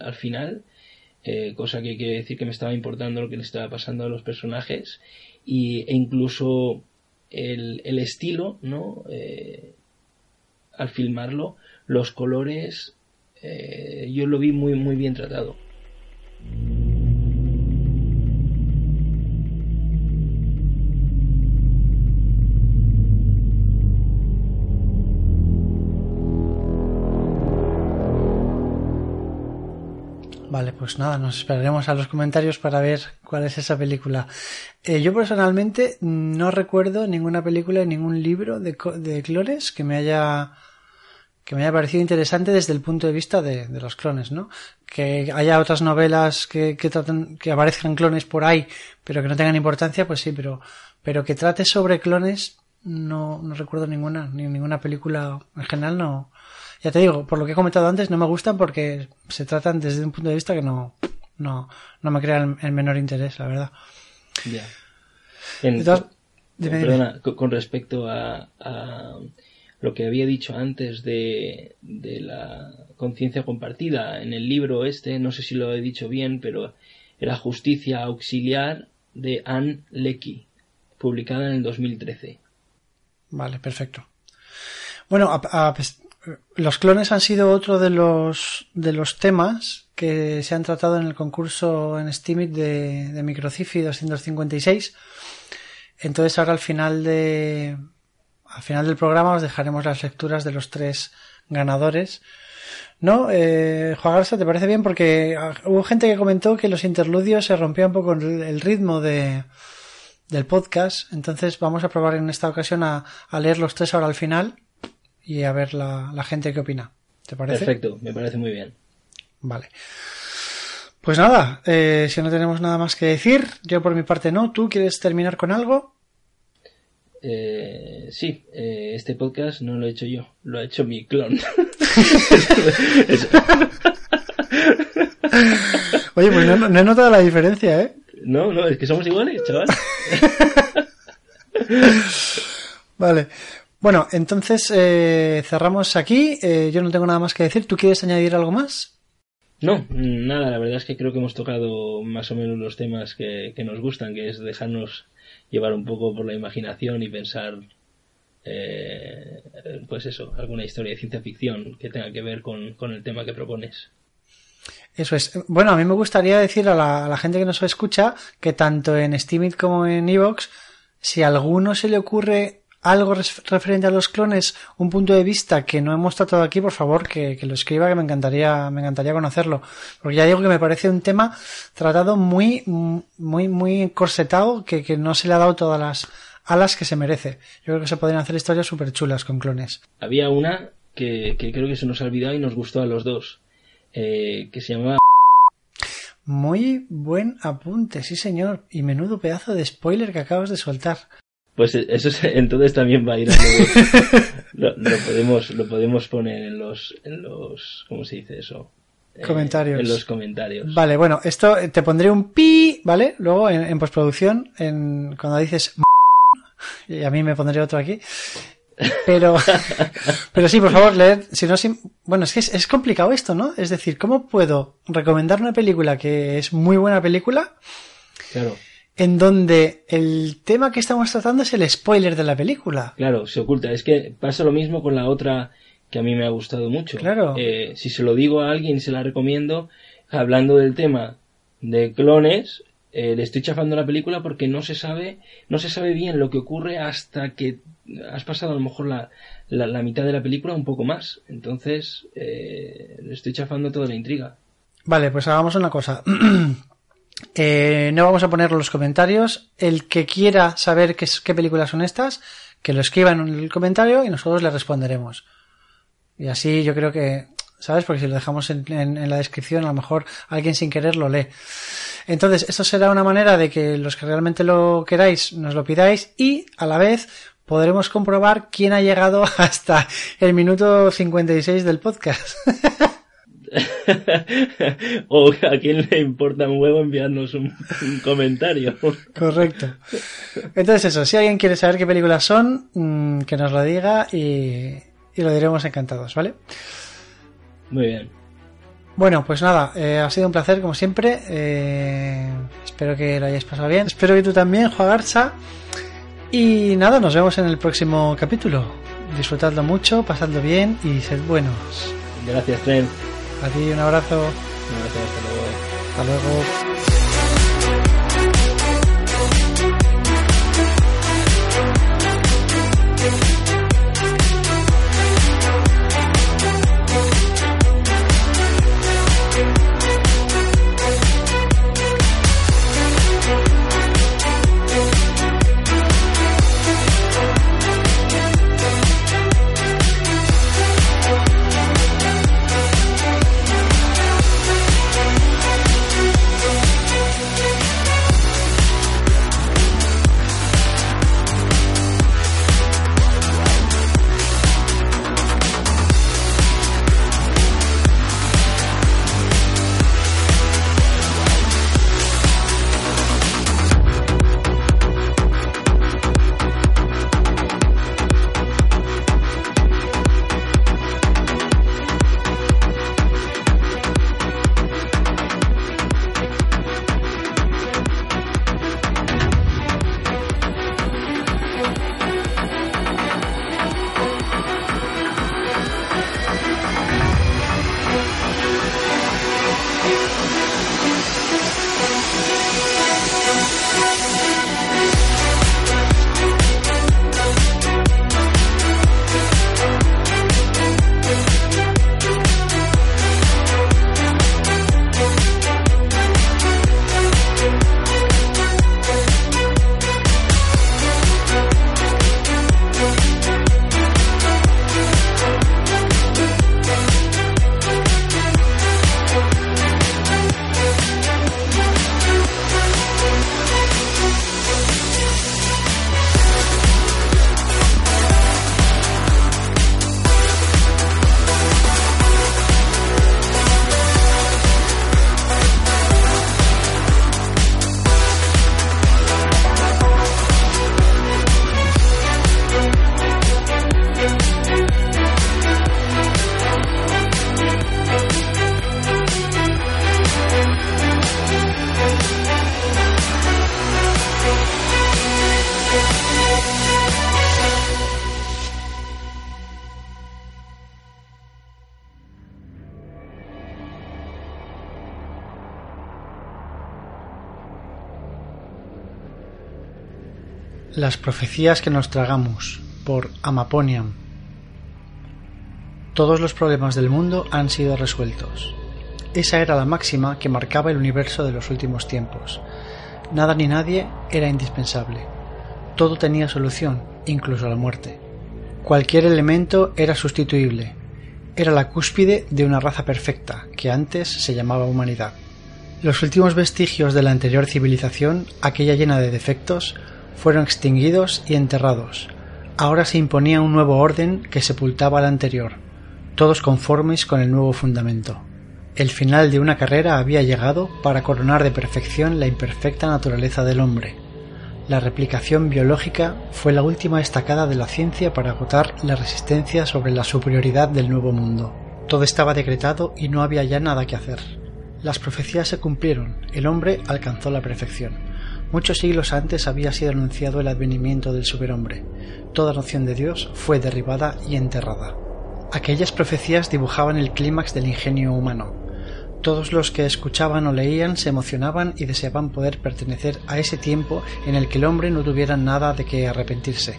al final. Eh, cosa que quiere decir que me estaba importando lo que le estaba pasando a los personajes. Y, e incluso el, el estilo, ¿no? Eh, al filmarlo, los colores, eh, yo lo vi muy, muy bien tratado. Vale, pues nada, nos esperaremos a los comentarios para ver cuál es esa película. Eh, yo personalmente no recuerdo ninguna película, ningún libro de, de clones que me haya que me haya parecido interesante desde el punto de vista de, de los clones, ¿no? Que haya otras novelas que, que traten, que aparezcan clones por ahí, pero que no tengan importancia, pues sí, pero, pero que trate sobre clones, no, no recuerdo ninguna, ni ninguna película en general, no. Ya te digo, por lo que he comentado antes, no me gustan porque se tratan desde un punto de vista que no, no, no me crea el, el menor interés, la verdad. Ya. En- Entonces, dime. perdona, co- con respecto a, a lo que había dicho antes de, de la conciencia compartida en el libro este, no sé si lo he dicho bien, pero era Justicia Auxiliar de Anne Leckie, publicada en el 2013. Vale, perfecto. Bueno, a- a- pues, los clones han sido otro de los de los temas que se han tratado en el concurso en Steamit de, de Microcifi 256. Entonces ahora al final de al final del programa os dejaremos las lecturas de los tres ganadores. ¿No? Eh, Juan Garza, ¿te parece bien? Porque ah, hubo gente que comentó que los interludios se rompía un poco el, el ritmo de, del podcast. Entonces vamos a probar en esta ocasión a, a leer los tres ahora al final y a ver la, la gente qué opina. ¿Te parece? Perfecto, me parece muy bien. Vale. Pues nada, eh, si no tenemos nada más que decir, yo por mi parte no. ¿Tú quieres terminar con algo? Eh, sí, eh, este podcast no lo he hecho yo, lo ha hecho mi clon. Oye, pues no, no he notado la diferencia, ¿eh? no, no, es que somos iguales, chaval. Vale. Bueno, entonces eh, cerramos aquí. Eh, yo no tengo nada más que decir. ¿Tú quieres añadir algo más? No, nada, la verdad es que creo que hemos tocado más o menos los temas que, que nos gustan, que es dejarnos llevar un poco por la imaginación y pensar, eh, pues eso, alguna historia de ciencia ficción que tenga que ver con, con el tema que propones. Eso es. Bueno, a mí me gustaría decir a la, a la gente que nos escucha que tanto en Steamit como en Evox, si a alguno se le ocurre algo referente a los clones, un punto de vista que no hemos tratado aquí, por favor, que, que lo escriba, que me encantaría, me encantaría conocerlo. Porque ya digo que me parece un tema tratado muy, muy, muy corsetado, que, que no se le ha dado todas las alas que se merece. Yo creo que se podrían hacer historias súper chulas con clones. Había una que, que creo que se nos ha olvidado y nos gustó a los dos, eh, que se llamaba Muy buen apunte, sí señor. Y menudo pedazo de spoiler que acabas de soltar. Pues eso es- entonces también va a ir a lo, lo podemos lo podemos poner en los en los ¿cómo se dice eso? Eh, Comentarios. en los comentarios. Vale, bueno, esto eh, te pondré un pi, ¿vale? Luego en, en postproducción, en, cuando dices y a mí me pondré otro aquí. Pero, pero sí, por favor, leer, si no, si- bueno, es que es, es complicado esto, ¿no? Es decir, ¿cómo puedo recomendar una película que es muy buena película Claro, en donde el tema que estamos tratando es el spoiler de la película? claro, se oculta. Es que pasa lo mismo con la otra que a mí me ha gustado mucho. Claro. Eh, si se lo digo a alguien y se la recomiendo, hablando del tema de clones, eh, le estoy chafando la película porque no se sabe, no se sabe bien lo que ocurre hasta que has pasado a lo mejor la, la, la mitad de la película, un poco más. Entonces, eh, le estoy chafando toda la intriga. Vale, pues hagamos una cosa. Eh, no vamos a poner los comentarios. El que quiera saber qué, qué películas son estas, que lo escriba en el comentario y nosotros le responderemos. Y así yo creo que, ¿sabes? Porque si lo dejamos en, en- en la descripción, a lo mejor alguien sin querer lo lee. Entonces, esto será una manera de que los que realmente lo queráis nos lo pidáis y a la vez podremos comprobar quién ha llegado hasta el minuto 56 del podcast. o a quien le importa un huevo enviarnos un, un comentario. Correcto. Entonces eso, si alguien quiere saber qué películas son, mm, que nos lo diga y, y lo diremos encantados, ¿vale? Muy bien. Bueno, pues nada, eh, ha sido un placer como siempre. eh, espero que lo hayáis pasado bien. Espero que tú también, Juan Garza. Y nada, nos vemos en el próximo capítulo. Disfrutadlo mucho, pasadlo bien y sed buenos. Gracias, Tren. A ti un abrazo. Gracias, hasta luego. Hasta luego. Las profecías que nos tragamos por Amaponian. Todos los problemas del mundo han sido resueltos. Esa era la máxima que marcaba el universo de los últimos tiempos. Nada ni nadie era indispensable. Todo tenía solución, incluso la muerte. Cualquier elemento era sustituible. Era la cúspide de una raza perfecta, que antes se llamaba humanidad. Los últimos vestigios de la anterior civilización, aquella llena de defectos, fueron extinguidos y enterrados. Ahora se imponía un nuevo orden que sepultaba al anterior, todos conformes con el nuevo fundamento. El final de una carrera había llegado para coronar de perfección la imperfecta naturaleza del hombre. La replicación biológica fue la última estacada de la ciencia para agotar la resistencia sobre la superioridad del nuevo mundo. Todo estaba decretado y no había ya nada que hacer. Las profecías se cumplieron, el hombre alcanzó la perfección. Muchos siglos antes había sido anunciado el advenimiento del superhombre. Toda noción de Dios fue derribada y enterrada. Aquellas profecías dibujaban el clímax del ingenio humano. Todos los que escuchaban o leían se emocionaban y deseaban poder pertenecer a ese tiempo en el que el hombre no tuviera nada de que arrepentirse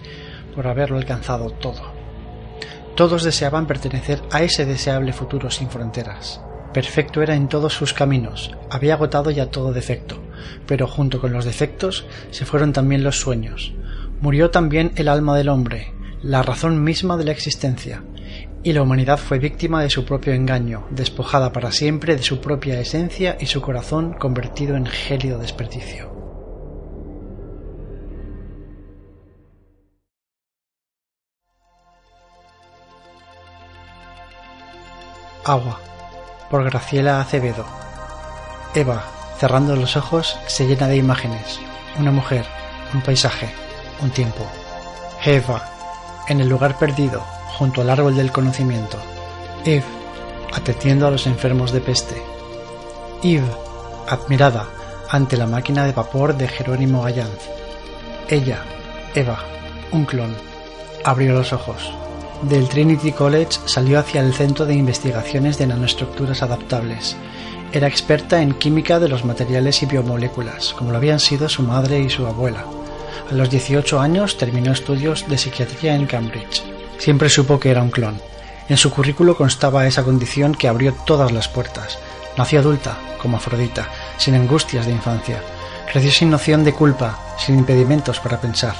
por haberlo alcanzado todo. Todos deseaban pertenecer a ese deseable futuro sin fronteras. Perfecto era en todos sus caminos, había agotado ya todo defecto, pero junto con los defectos se fueron también los sueños. Murió también el alma del hombre, la razón misma de la existencia, y la humanidad fue víctima de su propio engaño, despojada para siempre de su propia esencia y su corazón convertido en gélido desperdicio. Agua por Graciela Acevedo. Eva, cerrando los ojos, se llena de imágenes. Una mujer, un paisaje, un tiempo. Eva, en el lugar perdido, junto al árbol del conocimiento. Eve, atendiendo a los enfermos de peste. Eve, admirada ante la máquina de vapor de Jerónimo Gallanz. Ella, Eva, un clon, abrió los ojos. Del Trinity College salió hacia el Centro de Investigaciones de Nanoestructuras Adaptables. Era experta en química de los materiales y biomoléculas, como lo habían sido su madre y su abuela. A los 18 años terminó estudios de psiquiatría en Cambridge. Siempre supo que era un clon. En su currículo constaba esa condición que abrió todas las puertas. Nació adulta, como Afrodita, sin angustias de infancia. Creció sin noción de culpa, sin impedimentos para pensar.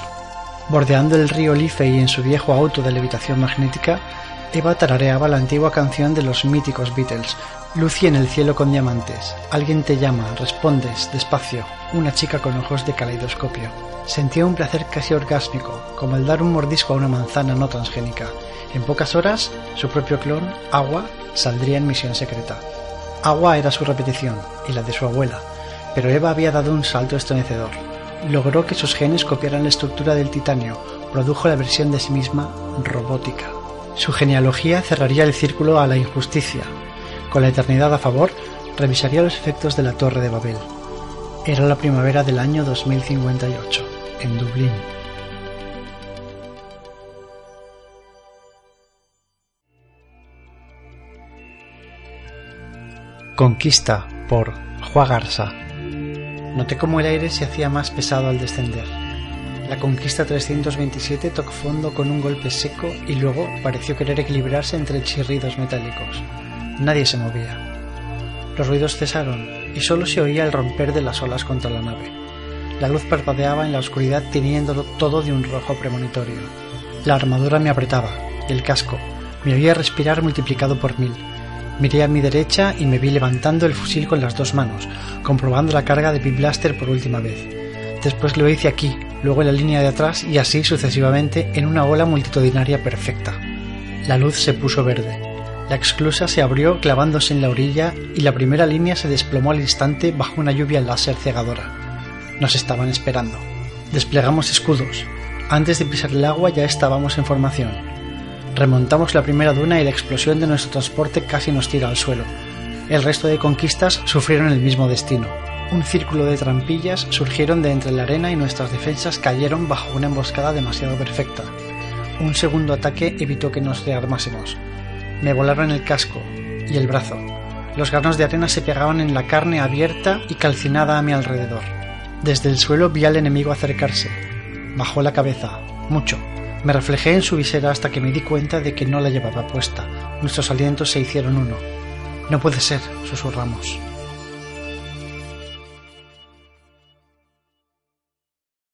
Bordeando el río Liffey en su viejo auto de levitación magnética, Eva tarareaba la antigua canción de los míticos Beatles, Lucy en el cielo con diamantes. Alguien te llama, respondes, despacio, una chica con ojos de caleidoscopio. Sentía un placer casi orgásmico, como el dar un mordisco a una manzana no transgénica. En pocas horas, su propio clon, Agua, saldría en misión secreta. Agua era su repetición, y la de su abuela, pero Eva había dado un salto estremecedor logró que sus genes copiaran la estructura del titanio, produjo la versión de sí misma robótica. Su genealogía cerraría el círculo a la injusticia. Con la eternidad a favor, revisaría los efectos de la Torre de Babel. Era la primavera del año 2058, en Dublín. Conquista por Juan Garza. Noté cómo el aire se hacía más pesado al descender. La conquista 327 tocó fondo con un golpe seco y luego pareció querer equilibrarse entre chirridos metálicos. Nadie se movía. Los ruidos cesaron y solo se oía el romper de las olas contra la nave. La luz parpadeaba en la oscuridad teniéndolo todo de un rojo premonitorio. La armadura me apretaba, el casco, me oía respirar multiplicado por mil. Miré a mi derecha y me vi levantando el fusil con las dos manos, comprobando la carga de Blaster por última vez. Después lo hice aquí, luego en la línea de atrás y así sucesivamente en una ola multitudinaria perfecta. La luz se puso verde. La exclusa se abrió clavándose en la orilla y la primera línea se desplomó al instante bajo una lluvia láser cegadora. Nos estaban esperando. Desplegamos escudos. Antes de pisar el agua ya estábamos en formación. Remontamos la primera duna y la explosión de nuestro transporte casi nos tira al suelo. El resto de conquistas sufrieron el mismo destino. Un círculo de trampillas surgieron de entre la arena y nuestras defensas cayeron bajo una emboscada demasiado perfecta. Un segundo ataque evitó que nos rearmásemos. Me volaron el casco y el brazo. Los granos de arena se pegaban en la carne abierta y calcinada a mi alrededor. Desde el suelo vi al enemigo acercarse. Bajó la cabeza, mucho. Me reflejé en su visera hasta que me di cuenta de que no la llevaba puesta. Nuestros alientos se hicieron uno. No puede ser, susurramos.